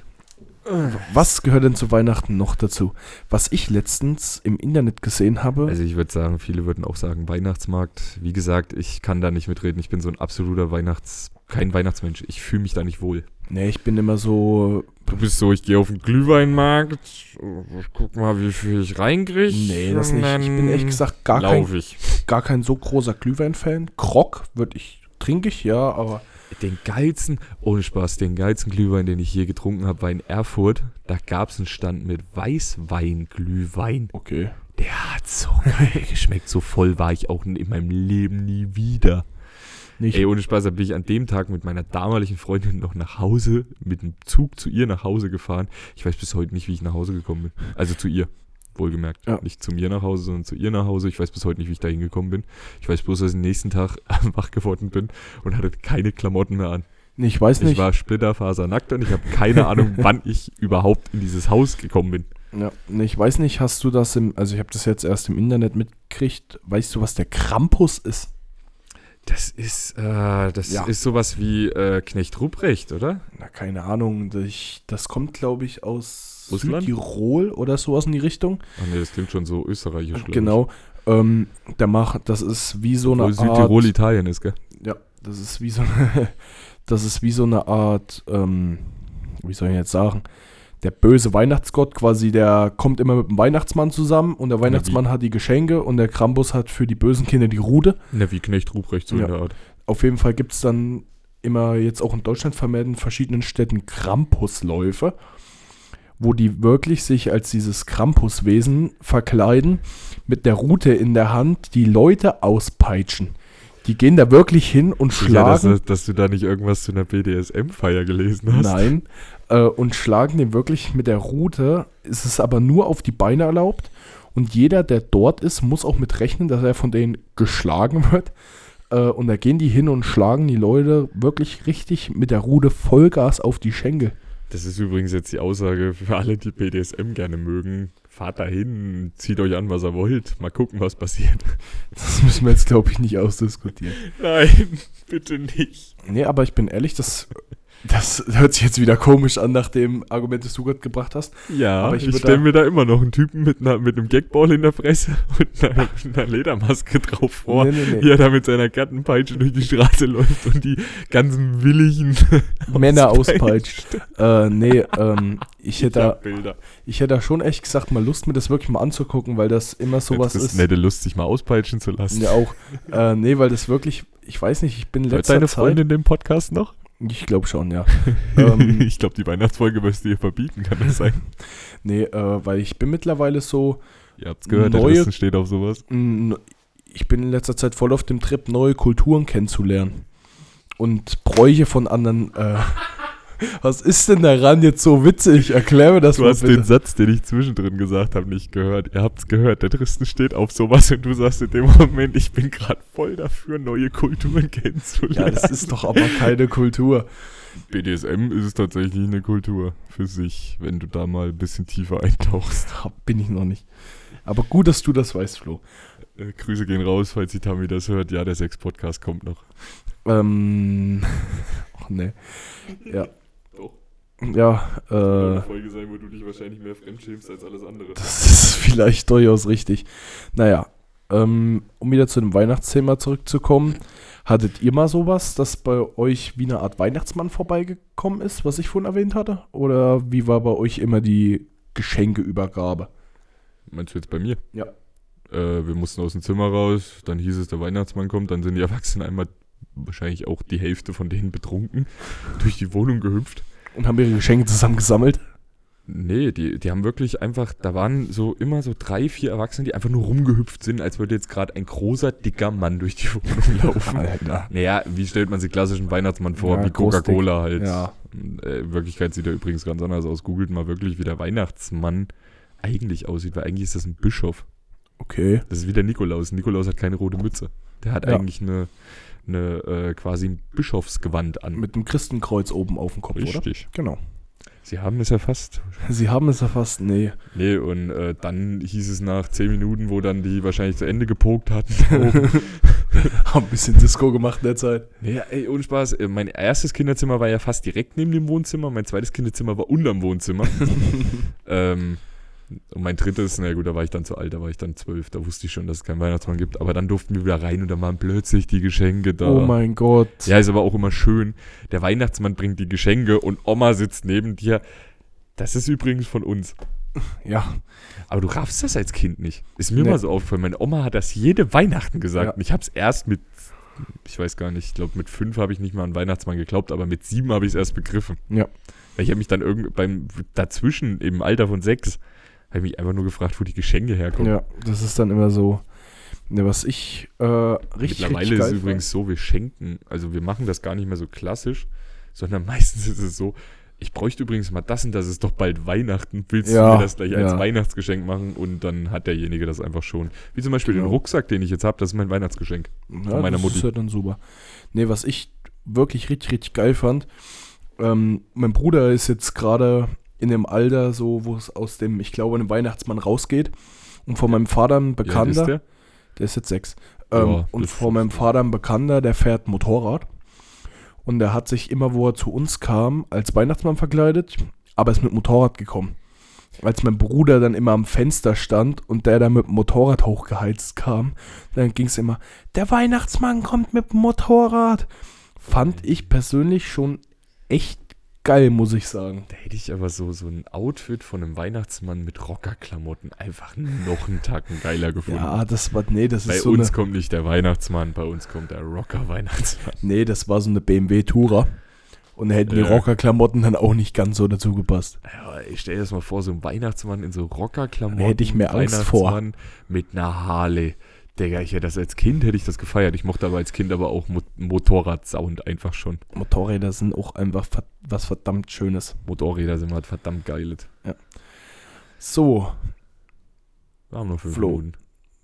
Was gehört denn zu Weihnachten noch dazu? Was ich letztens im Internet gesehen habe. Also ich würde sagen, viele würden auch sagen Weihnachtsmarkt. Wie gesagt, ich kann da nicht mitreden. Ich bin so ein absoluter Weihnachts... Kein Weihnachtsmensch. Ich fühle mich da nicht wohl. Nee, ich bin immer so. Du bist so, ich gehe auf den Glühweinmarkt, guck mal, wie viel ich reinkriege. Nee, das nicht. Ich bin ehrlich gesagt gar kein, ich. gar kein so großer Glühwein-Fan. Krog würde ich, trinke ich, ja, aber. Den geilsten, ohne Spaß, den geilsten Glühwein, den ich je getrunken habe, war in Erfurt. Da gab es einen Stand mit Weißweinglühwein. Okay. Der hat so geil geschmeckt. So voll war ich auch in meinem Leben nie wieder. Nicht. Ey, ohne Spaß, da bin ich an dem Tag mit meiner damaligen Freundin noch nach Hause, mit dem Zug zu ihr nach Hause gefahren. Ich weiß bis heute nicht, wie ich nach Hause gekommen bin. Also zu ihr, wohlgemerkt. Ja. Nicht zu mir nach Hause, sondern zu ihr nach Hause. Ich weiß bis heute nicht, wie ich da hingekommen bin. Ich weiß bloß, dass ich am nächsten Tag wach geworden bin und hatte keine Klamotten mehr an. Ich weiß Ich nicht. war splitterfasernackt und ich habe keine Ahnung, wann ich überhaupt in dieses Haus gekommen bin. Ja, ich weiß nicht, hast du das im, also ich habe das jetzt erst im Internet mitgekriegt. Weißt du, was der Krampus ist? Das ist, äh, das Ja. ist sowas wie äh, Knecht Ruprecht, oder? Na, keine Ahnung. Ich, das kommt, glaube ich, aus Russland? Südtirol oder sowas in die Richtung. Ach nee, das klingt schon so österreichisch. Genau. Ähm, der macht, das ist wie so eine Obwohl Südtirol Art. Italien ist, gell? Ja, das ist wie so eine, das ist wie so eine Art, ähm, wie soll ich jetzt sagen? Der böse Weihnachtsgott quasi, der kommt immer mit dem Weihnachtsmann zusammen und der Weihnachtsmann hat die Geschenke und der Krampus hat für die bösen Kinder die Rude. Na, wie Knecht Ruprecht, so Ja. in der Art. Auf jeden Fall gibt es dann immer jetzt auch in Deutschland vermehrt in verschiedenen Städten Krampusläufe, wo die wirklich sich als dieses Krampuswesen verkleiden, mit der Rute in der Hand die Leute auspeitschen. Die gehen da wirklich hin und Sicher, dass, schlagen. dass du da nicht irgendwas zu einer BDSM-Feier gelesen hast. Nein. Äh, und schlagen den wirklich mit der Rute. Es ist aber nur auf die Beine erlaubt. Und jeder, der dort ist, muss auch mit rechnen, dass er von denen geschlagen wird. Äh, und da gehen die hin und schlagen die Leute wirklich richtig mit der Rute Vollgas auf die Schenkel. Das ist übrigens jetzt die Aussage für alle, die BDSM gerne mögen. Fahrt dahin, zieht euch an, was ihr wollt. Mal gucken, was passiert. Das müssen wir jetzt, glaube ich, nicht ausdiskutieren. Nein, bitte nicht. Nee, aber ich bin ehrlich, das, das hört sich jetzt wieder komisch an nach dem Argument, das du gerade gebracht hast. Ja, Aber ich ich, stelle mir da immer noch einen Typen mit, einer, mit einem Gagball in der Fresse und einer, einer Ledermaske drauf vor, Nee, nee, nee. wie er da mit seiner Gattenpeitsche durch die Straße läuft und die ganzen willigen Männer auspeitscht. Äh, nee, ähm, ich hätte da Bilder. Ich hätte da schon echt gesagt, mal Lust, mir das wirklich mal anzugucken, weil das immer sowas das ist. nette Lust, sich mal auspeitschen zu lassen. Ja, auch. äh, nee, weil das wirklich, ich weiß nicht, ich bin Hört letzter deine Zeit. Freundin den Podcast noch? Ich glaube schon, ja. ähm, ich glaube, die Weihnachtsfolge wirst du ihr verbieten, kann das sein? nee, äh, weil ich bin mittlerweile so, Ihr habt's gehört, der Neue- Christen steht auf sowas. ich bin in letzter Zeit voll auf dem Trip, neue Kulturen kennenzulernen. Und Bräuche von anderen. Äh, was ist denn daran jetzt so witzig? Erklär mir das Du mal hast bitte. den Satz, den ich zwischendrin gesagt habe, nicht gehört. Ihr habt's gehört, der Tristan steht auf sowas und du sagst in dem Moment, ich bin gerade voll dafür, neue Kulturen ja, kennenzulernen. das ist doch aber keine Kultur. BDSM ist es tatsächlich eine Kultur für sich, wenn du da mal ein bisschen tiefer eintauchst. Da bin ich noch nicht. Aber gut, dass du das weißt, Flo. Äh, Grüße gehen raus, falls die Tami das hört. Ja, der Sex-Podcast kommt noch. Ähm. Ach nee. Ja. Ja, äh. eine Folge sein, wo du dich wahrscheinlich mehr fremdschämst als alles andere. Das ist vielleicht durchaus richtig. Naja, ähm, um wieder zu dem Weihnachtsthema zurückzukommen. Hattet ihr mal sowas, dass bei euch wie eine Art Weihnachtsmann vorbeigekommen ist, was ich vorhin erwähnt hatte? Oder wie war bei euch immer die Geschenkeübergabe? Meinst du jetzt bei mir? Ja. Äh, wir mussten aus dem Zimmer raus, dann hieß es, der Weihnachtsmann kommt, dann sind die Erwachsenen einmal, wahrscheinlich auch die Hälfte von denen betrunken, durch die Wohnung gehüpft. Und haben ihre Geschenke zusammengesammelt? Nee, die, die haben wirklich einfach, da waren so immer so drei, vier Erwachsene, die einfach nur rumgehüpft sind, als würde jetzt gerade ein großer, dicker Mann durch die Wohnung laufen. Alter. naja, wie stellt man sich klassischen Weihnachtsmann vor? Ja, wie Coca-Cola halt. Ja. Äh, In Wirklichkeit sieht er übrigens ganz anders aus. Googelt mal wirklich, wie der Weihnachtsmann eigentlich aussieht, weil eigentlich ist das ein Bischof. Okay. Das ist wie der Nikolaus. Nikolaus hat keine rote Mütze. Der hat Ja. eigentlich eine, eine äh, quasi ein Bischofsgewand an. Mit einem Christenkreuz oben auf dem Kopf, oder? Richtig. Genau. Sie haben es erfasst. Sie haben es erfasst. Nee. Nee, und äh, dann hieß es nach zehn Minuten, wo dann die wahrscheinlich zu Ende gepokt hatten. Haben ein bisschen Disco gemacht in der Zeit. nee, ey, ohne Spaß. äh, Mein erstes Kinderzimmer war ja fast direkt neben dem Wohnzimmer. Mein zweites Kinderzimmer war unterm Wohnzimmer. ähm, und mein drittes, na gut, da war ich dann zu alt, da war ich dann zwölf, da wusste ich schon, dass es keinen Weihnachtsmann gibt. Aber dann durften wir wieder rein und dann waren plötzlich die Geschenke da. Oh mein Gott. Ja, ist aber auch immer schön. Der Weihnachtsmann bringt die Geschenke und Oma sitzt neben dir. Das ist übrigens von uns. Ja. Aber du raffst das als Kind nicht. Ist mir Nee. mal so aufgefallen. Meine Oma hat das jede Weihnachten gesagt. Ja. Und ich habe es erst mit, ich weiß gar nicht, ich glaube mit fünf habe ich nicht mal an Weihnachtsmann geglaubt, aber mit sieben habe ich es erst begriffen. Ja. Weil ich habe mich dann irgend beim dazwischen im Alter von sechs Habe mich einfach nur gefragt, wo die Geschenke herkommen. Ja, das ist dann immer so. Ne, was ich äh, richtig, Mittlerweile richtig ist es übrigens so, wir schenken, also wir machen das gar nicht mehr so klassisch, sondern meistens ist es so, ich bräuchte übrigens mal das und das ist doch bald Weihnachten. Willst Ja, du mir das gleich als ja. Weihnachtsgeschenk machen? Und dann hat derjenige das einfach schon. Wie zum Beispiel den Genau. Rucksack, den ich jetzt habe, das ist mein Weihnachtsgeschenk. Ja, von meiner das Mutti. ist ja dann super. Ne, was ich wirklich richtig, richtig geil fand, ähm, mein Bruder ist jetzt gerade in dem Alter, so, wo es aus dem, ich glaube, einem Weihnachtsmann rausgeht. Und von meinem Vater ein Bekannter, ist der? der ist jetzt sechs. Ja, Ähm, und von meinem Vater ein Bekannter, der fährt Motorrad. Und der hat sich immer, wo er zu uns kam, als Weihnachtsmann verkleidet, aber ist mit Motorrad gekommen. Als mein Bruder dann immer am Fenster stand und der dann mit dem Motorrad hochgeheizt kam, dann ging es immer, der Weihnachtsmann kommt mit dem Motorrad. Fand ich persönlich schon echt geil, muss ich sagen. Da hätte ich aber so, so ein Outfit von einem Weihnachtsmann mit Rockerklamotten einfach noch einen Tacken geiler gefunden. Ja, das war, nee, das bei ist so uns eine, kommt nicht der Weihnachtsmann, bei uns kommt der Rocker-Weihnachtsmann. nee, das war so eine BMW Tourer. Und da hätten die Ja. Rockerklamotten dann auch nicht ganz so dazu gepasst. Ja, ich stell dir das mal vor, so ein Weihnachtsmann in so Rockerklamotten. Da hätte ich mehr Angst vor. Mit einer Harley. Digga, ich hätte das als Kind, hätte ich das gefeiert. Ich mochte aber als Kind aber auch Mo Motorrad-Sound einfach schon. Motorräder sind auch einfach ver was verdammt Schönes. Motorräder sind halt verdammt geiles. So, Wir haben noch fünf Flo. Minuten.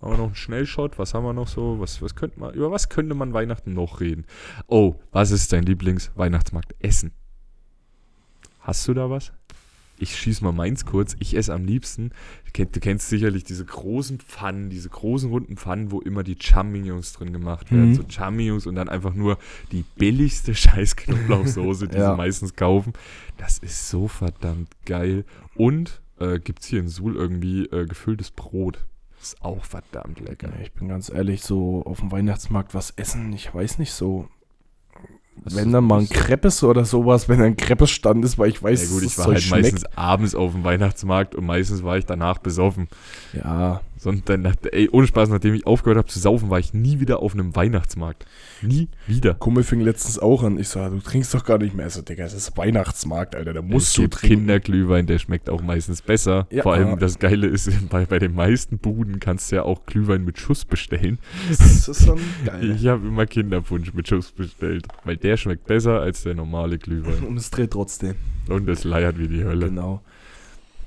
Haben wir noch einen Schnellshot? Was haben wir noch so? Was, was könnte man, über was könnte man Weihnachten noch reden? Oh, was ist dein Lieblings-Weihnachtsmarkt? Essen. Hast du da was? Ich schieß mal meins kurz. Ich esse am liebsten. Du kennst, du kennst sicherlich diese großen Pfannen, diese großen runden Pfannen, wo immer die Champignons drin gemacht werden. Mhm. So Champignons und dann einfach nur die billigste scheiß Knoblauchsoße, die Ja. sie meistens kaufen. Das ist so verdammt geil. Und äh, gibt es hier in Suhl irgendwie äh, gefülltes Brot. Ist auch verdammt lecker. ich bin ganz ehrlich, so auf dem Weihnachtsmarkt was essen, ich weiß nicht so. Was wenn dann mal ein? Kreppes oder sowas, wenn ein Kreppes-Stand ist, weil ich weiß, Ja gut, ich war halt schmeckt. meistens abends auf dem Weihnachtsmarkt und meistens war ich danach besoffen. Ja, Sonst dann, ey, ohne Spaß, nachdem ich aufgehört habe zu saufen, war ich nie wieder auf einem Weihnachtsmarkt. Nie wieder. Kumpel fing letztens auch an. Ich sag, du trinkst doch gar nicht mehr. So, Digga, es ist Weihnachtsmarkt, Alter, da musst es du trinken. Kinderglühwein, der schmeckt auch meistens besser. Ja. Vor allem das Geile ist, bei, bei den meisten Buden kannst du ja auch Glühwein mit Schuss bestellen. Das ist schon geil. Ich habe immer Kinderpunsch mit Schuss bestellt, weil der schmeckt besser als der normale Glühwein. Und es dreht trotzdem. Und es leiert wie die Hölle. Genau.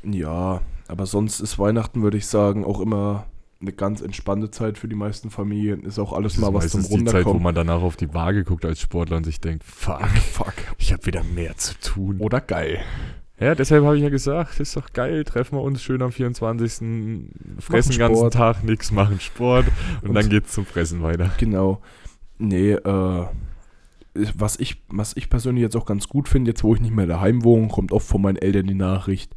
Ja, aber sonst ist Weihnachten, würde ich sagen, auch immer eine ganz entspannte Zeit für die meisten Familien. Ist auch alles Das mal ist was zum meistens die Zeit, wo Runterkommen. man danach auf die Waage guckt als Sportler und sich denkt, fuck, Fuck. ich habe wieder mehr zu tun. Oder geil. Ja, deshalb habe ich ja gesagt, ist doch geil, treffen wir uns schön am 24. Fressen den ganzen. Tag, nix, machen Sport und, Und- dann geht's zum Fressen weiter. Genau. Nee, äh, ist- was ich, was ich persönlich jetzt auch ganz gut finde, jetzt wo ich nicht mehr daheim wohne, kommt oft von meinen Eltern die Nachricht,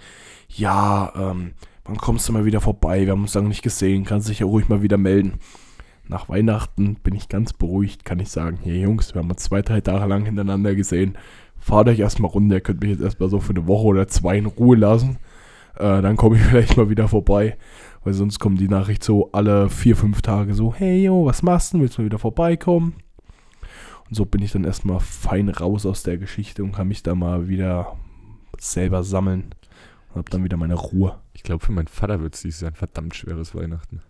ja, ähm, wann kommst du mal wieder vorbei? Wir haben uns lange nicht gesehen, kannst dich ja ruhig mal wieder melden. Nach Weihnachten bin ich ganz beruhigt, kann ich sagen, hier Jungs, wir haben uns zwei, drei Tage lang hintereinander gesehen. Fahrt euch erstmal runter, könnt mich jetzt erstmal so für eine Woche oder zwei in Ruhe lassen. Äh, dann komme ich vielleicht mal wieder vorbei. Weil sonst kommt die Nachricht so alle vier, fünf Tage so, hey jo, was machst du? Willst du mal wieder vorbeikommen? Und so bin ich dann erstmal fein raus aus der Geschichte und kann mich da mal wieder selber sammeln. Und hab dann wieder meine Ruhe. Ich glaube, für meinen Vater wird es dieses Jahr ein verdammt schweres Weihnachten.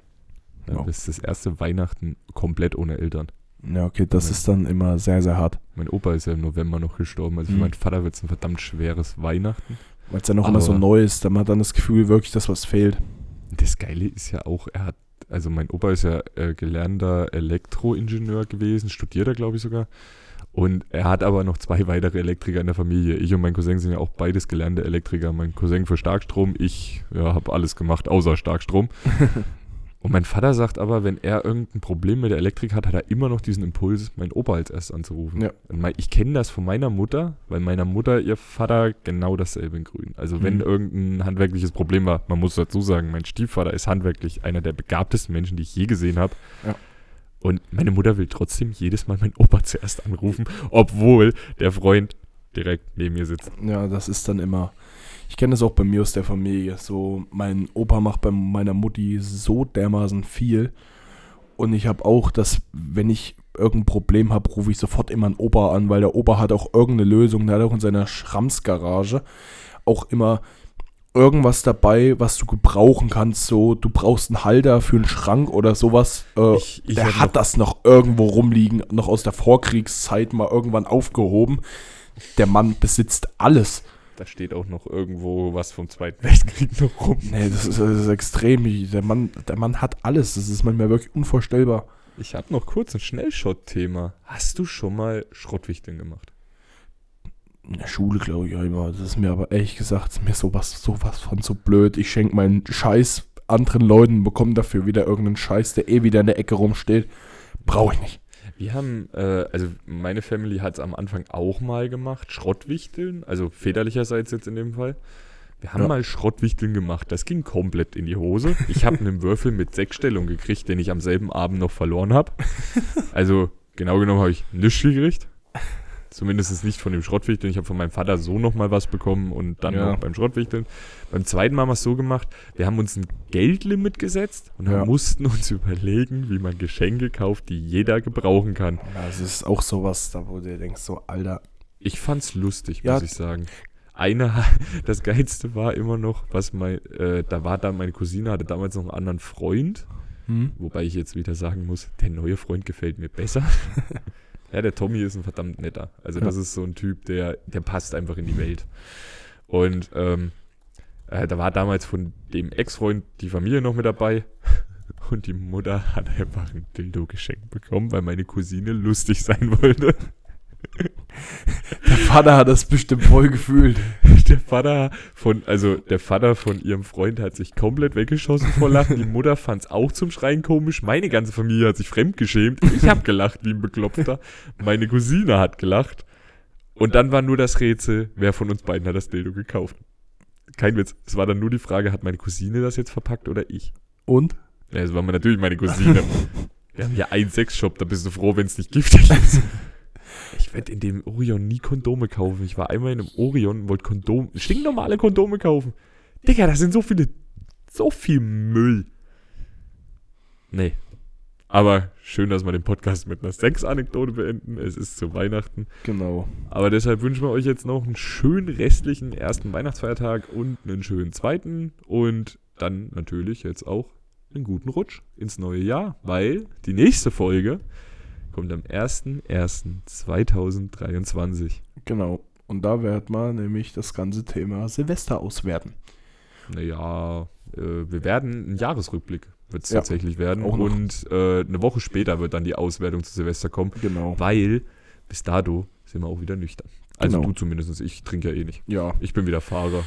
Ja, Ja. Das ist das erste Weihnachten komplett ohne Eltern. Ja, okay, das Ja. ist dann immer sehr, sehr hart. Mein Opa ist ja im November noch gestorben, also für Mhm. meinen Vater wird es ein verdammt schweres Weihnachten. Weil es dann auch immer so neu ist, dann hat dann das Gefühl wirklich, dass was fehlt. Das Geile ist ja auch, er hat, also mein Opa ist ja äh, gelernter Elektroingenieur gewesen, studiert er glaube ich sogar. Und er hat aber noch zwei weitere Elektriker in der Familie. Ich und mein Cousin sind ja auch beides gelernte Elektriker. Mein Cousin für Starkstrom, ich ja, habe alles gemacht, außer Starkstrom. und mein Vater sagt aber, wenn er irgendein Problem mit der Elektrik hat, hat er immer noch diesen Impuls, meinen Opa als erst anzurufen. Ja. Ich kenne das von meiner Mutter, weil meiner Mutter ihr Vater genau dasselbe in Grün. Also wenn Mhm. irgendein handwerkliches Problem war, man muss dazu sagen, mein Stiefvater ist handwerklich einer der begabtesten Menschen, die ich je gesehen habe. Ja. Und meine Mutter will trotzdem jedes Mal meinen Opa zuerst anrufen, obwohl der Freund direkt neben mir sitzt. Ja, das ist dann immer. Ich kenne das auch bei mir aus der Familie. So, mein Opa macht bei meiner Mutti so dermaßen viel. Und ich habe auch, dass, wenn ich irgendein Problem habe, rufe ich sofort immer einen Opa an, weil der Opa hat auch irgendeine Lösung. Der hat auch in seiner Schramsgarage auch immer irgendwas dabei, was du gebrauchen kannst. So, du brauchst einen Halter für einen Schrank oder sowas. Äh, Ich- ich der hat noch- das noch irgendwo rumliegen, noch aus der Vorkriegszeit mal irgendwann aufgehoben. Der Mann besitzt alles. Da steht auch noch irgendwo was vom Zweiten Weltkrieg noch rum. Nee, das ist, das ist extrem. Der Mann, der Mann hat alles. Das ist manchmal wirklich unvorstellbar. Ich habe noch kurz ein Schnellshot-Thema. Hast du schon mal Schrottwichteln gemacht? In der Schule, glaube ich, ja immer. Das ist mir aber ehrlich gesagt, ist mir sowas, sowas von so blöd. Ich schenke meinen Scheiß anderen Leuten, bekomme dafür wieder irgendeinen Scheiß, der eh wieder in der Ecke rumsteht. Brauche ich nicht. Wir haben, äh, also meine Family hat es am Anfang auch mal gemacht, Schrottwichteln, also väterlicherseits jetzt in dem Fall. Wir haben Ja. mal Schrottwichteln gemacht, das ging komplett in die Hose. Ich habe einen Würfel mit Sechsstellung gekriegt, den ich am selben Abend noch verloren habe. Also genau genommen habe ich nichts gekriegt. Zumindest nicht von dem Schrottwichteln. Ich habe von meinem Vater so nochmal was bekommen und dann Ja. noch beim Schrottwichteln. Beim zweiten Mal haben wir es so gemacht, wir haben uns ein Geldlimit gesetzt und Ja. mussten uns überlegen, wie man Geschenke kauft, die jeder gebrauchen kann. Ja, es ist auch sowas, da wo du denkst, so, Alter. Ich fand's lustig, Ja. muss ich sagen. Eine, das Geilste war immer noch, was mein, äh, da war da meine Cousine, hatte damals noch einen anderen Freund, Hm? wobei ich jetzt wieder sagen muss, der neue Freund gefällt mir besser. ja, der Tommy ist ein verdammt netter. Also das ist so ein Typ, der, der passt einfach in die Welt. Und ähm, äh, da war damals von dem Ex-Freund die Familie noch mit dabei. Und die Mutter hat einfach ein Dildo geschenkt bekommen, weil meine Cousine lustig sein wollte. Der Vater hat das bestimmt voll gefühlt. Der Vater von, also der Vater von ihrem Freund hat sich komplett weggeschossen vor Lachen. Die Mutter fand es auch zum Schreien komisch. Meine ganze Familie hat sich fremdgeschämt. Ich habe gelacht wie ein Bekloppter. Meine Cousine hat gelacht. Und dann war nur das Rätsel, wer von uns beiden hat das Dildo gekauft. Kein Witz. Es war dann nur die Frage, hat meine Cousine das jetzt verpackt oder ich? Und? Ja, es war natürlich meine Cousine. Wir haben hier einen Sexshop, da bist du froh, wenn es nicht giftig ist. Ich werde in dem Orion nie Kondome kaufen. Ich war einmal in einem Orion und wollte Kondome, stinknormale Kondome kaufen. Digga, das sind so viele, so viel Müll. Nee. Aber schön, dass wir den Podcast mit einer Sex-Anekdote beenden. Es ist zu Weihnachten. Genau. Aber deshalb wünschen wir euch jetzt noch einen schönen restlichen ersten Weihnachtsfeiertag und einen schönen zweiten. Und dann natürlich jetzt auch einen guten Rutsch ins neue Jahr, weil die nächste Folge kommt am 01.01.2023. Genau. Und da wird man nämlich das ganze Thema Silvester auswerten. Naja, äh, wir werden einen Jahresrückblick wird es Ja, tatsächlich werden. Und äh, eine Woche später wird dann die Auswertung zu Silvester kommen, Genau. weil bis dato sind wir auch wieder nüchtern. Also Genau. du zumindest, ich trinke ja eh nicht. Ja, Ich bin wieder Fahrer.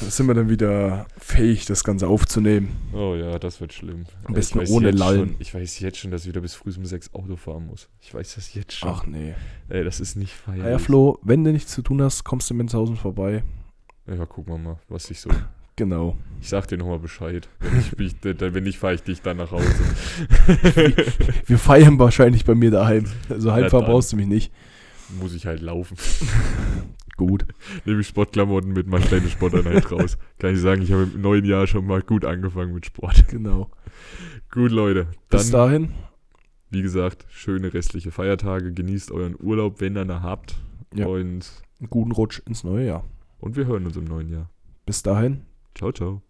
da sind wir dann wieder fähig, das Ganze aufzunehmen. Oh ja, das wird schlimm. Am besten ohne Lallen. Schon, ich weiß jetzt schon, dass ich wieder bis früh um sechs Auto fahren muss. Ich weiß das jetzt schon. Ach nee. Ey, das ist nicht feierlich. Naja, Flo, wenn du nichts zu tun hast, kommst du in Menzhausen vorbei. Ja, gucken wir mal, was ich so. Genau. Ich sag dir nochmal Bescheid. Wenn ich, mich- wenn ich fahre ich dich dann nach Hause. Wir feiern wahrscheinlich bei mir daheim. Also dann. brauchst du mich nicht. Muss ich halt laufen. Gut. Nehme ich Sportklamotten mit, mal kleine Sporteinheit raus. Kann ich sagen, ich habe im neuen Jahr schon mal gut angefangen mit Sport. Genau. Gut, Leute. Bis Dann, dahin. wie gesagt, schöne restliche Feiertage. Genießt euren Urlaub, wenn ihr ihn habt. Ja. Und, Einen guten Rutsch ins neue Jahr. und wir hören uns im neuen Jahr. Bis dahin. Ciao, ciao.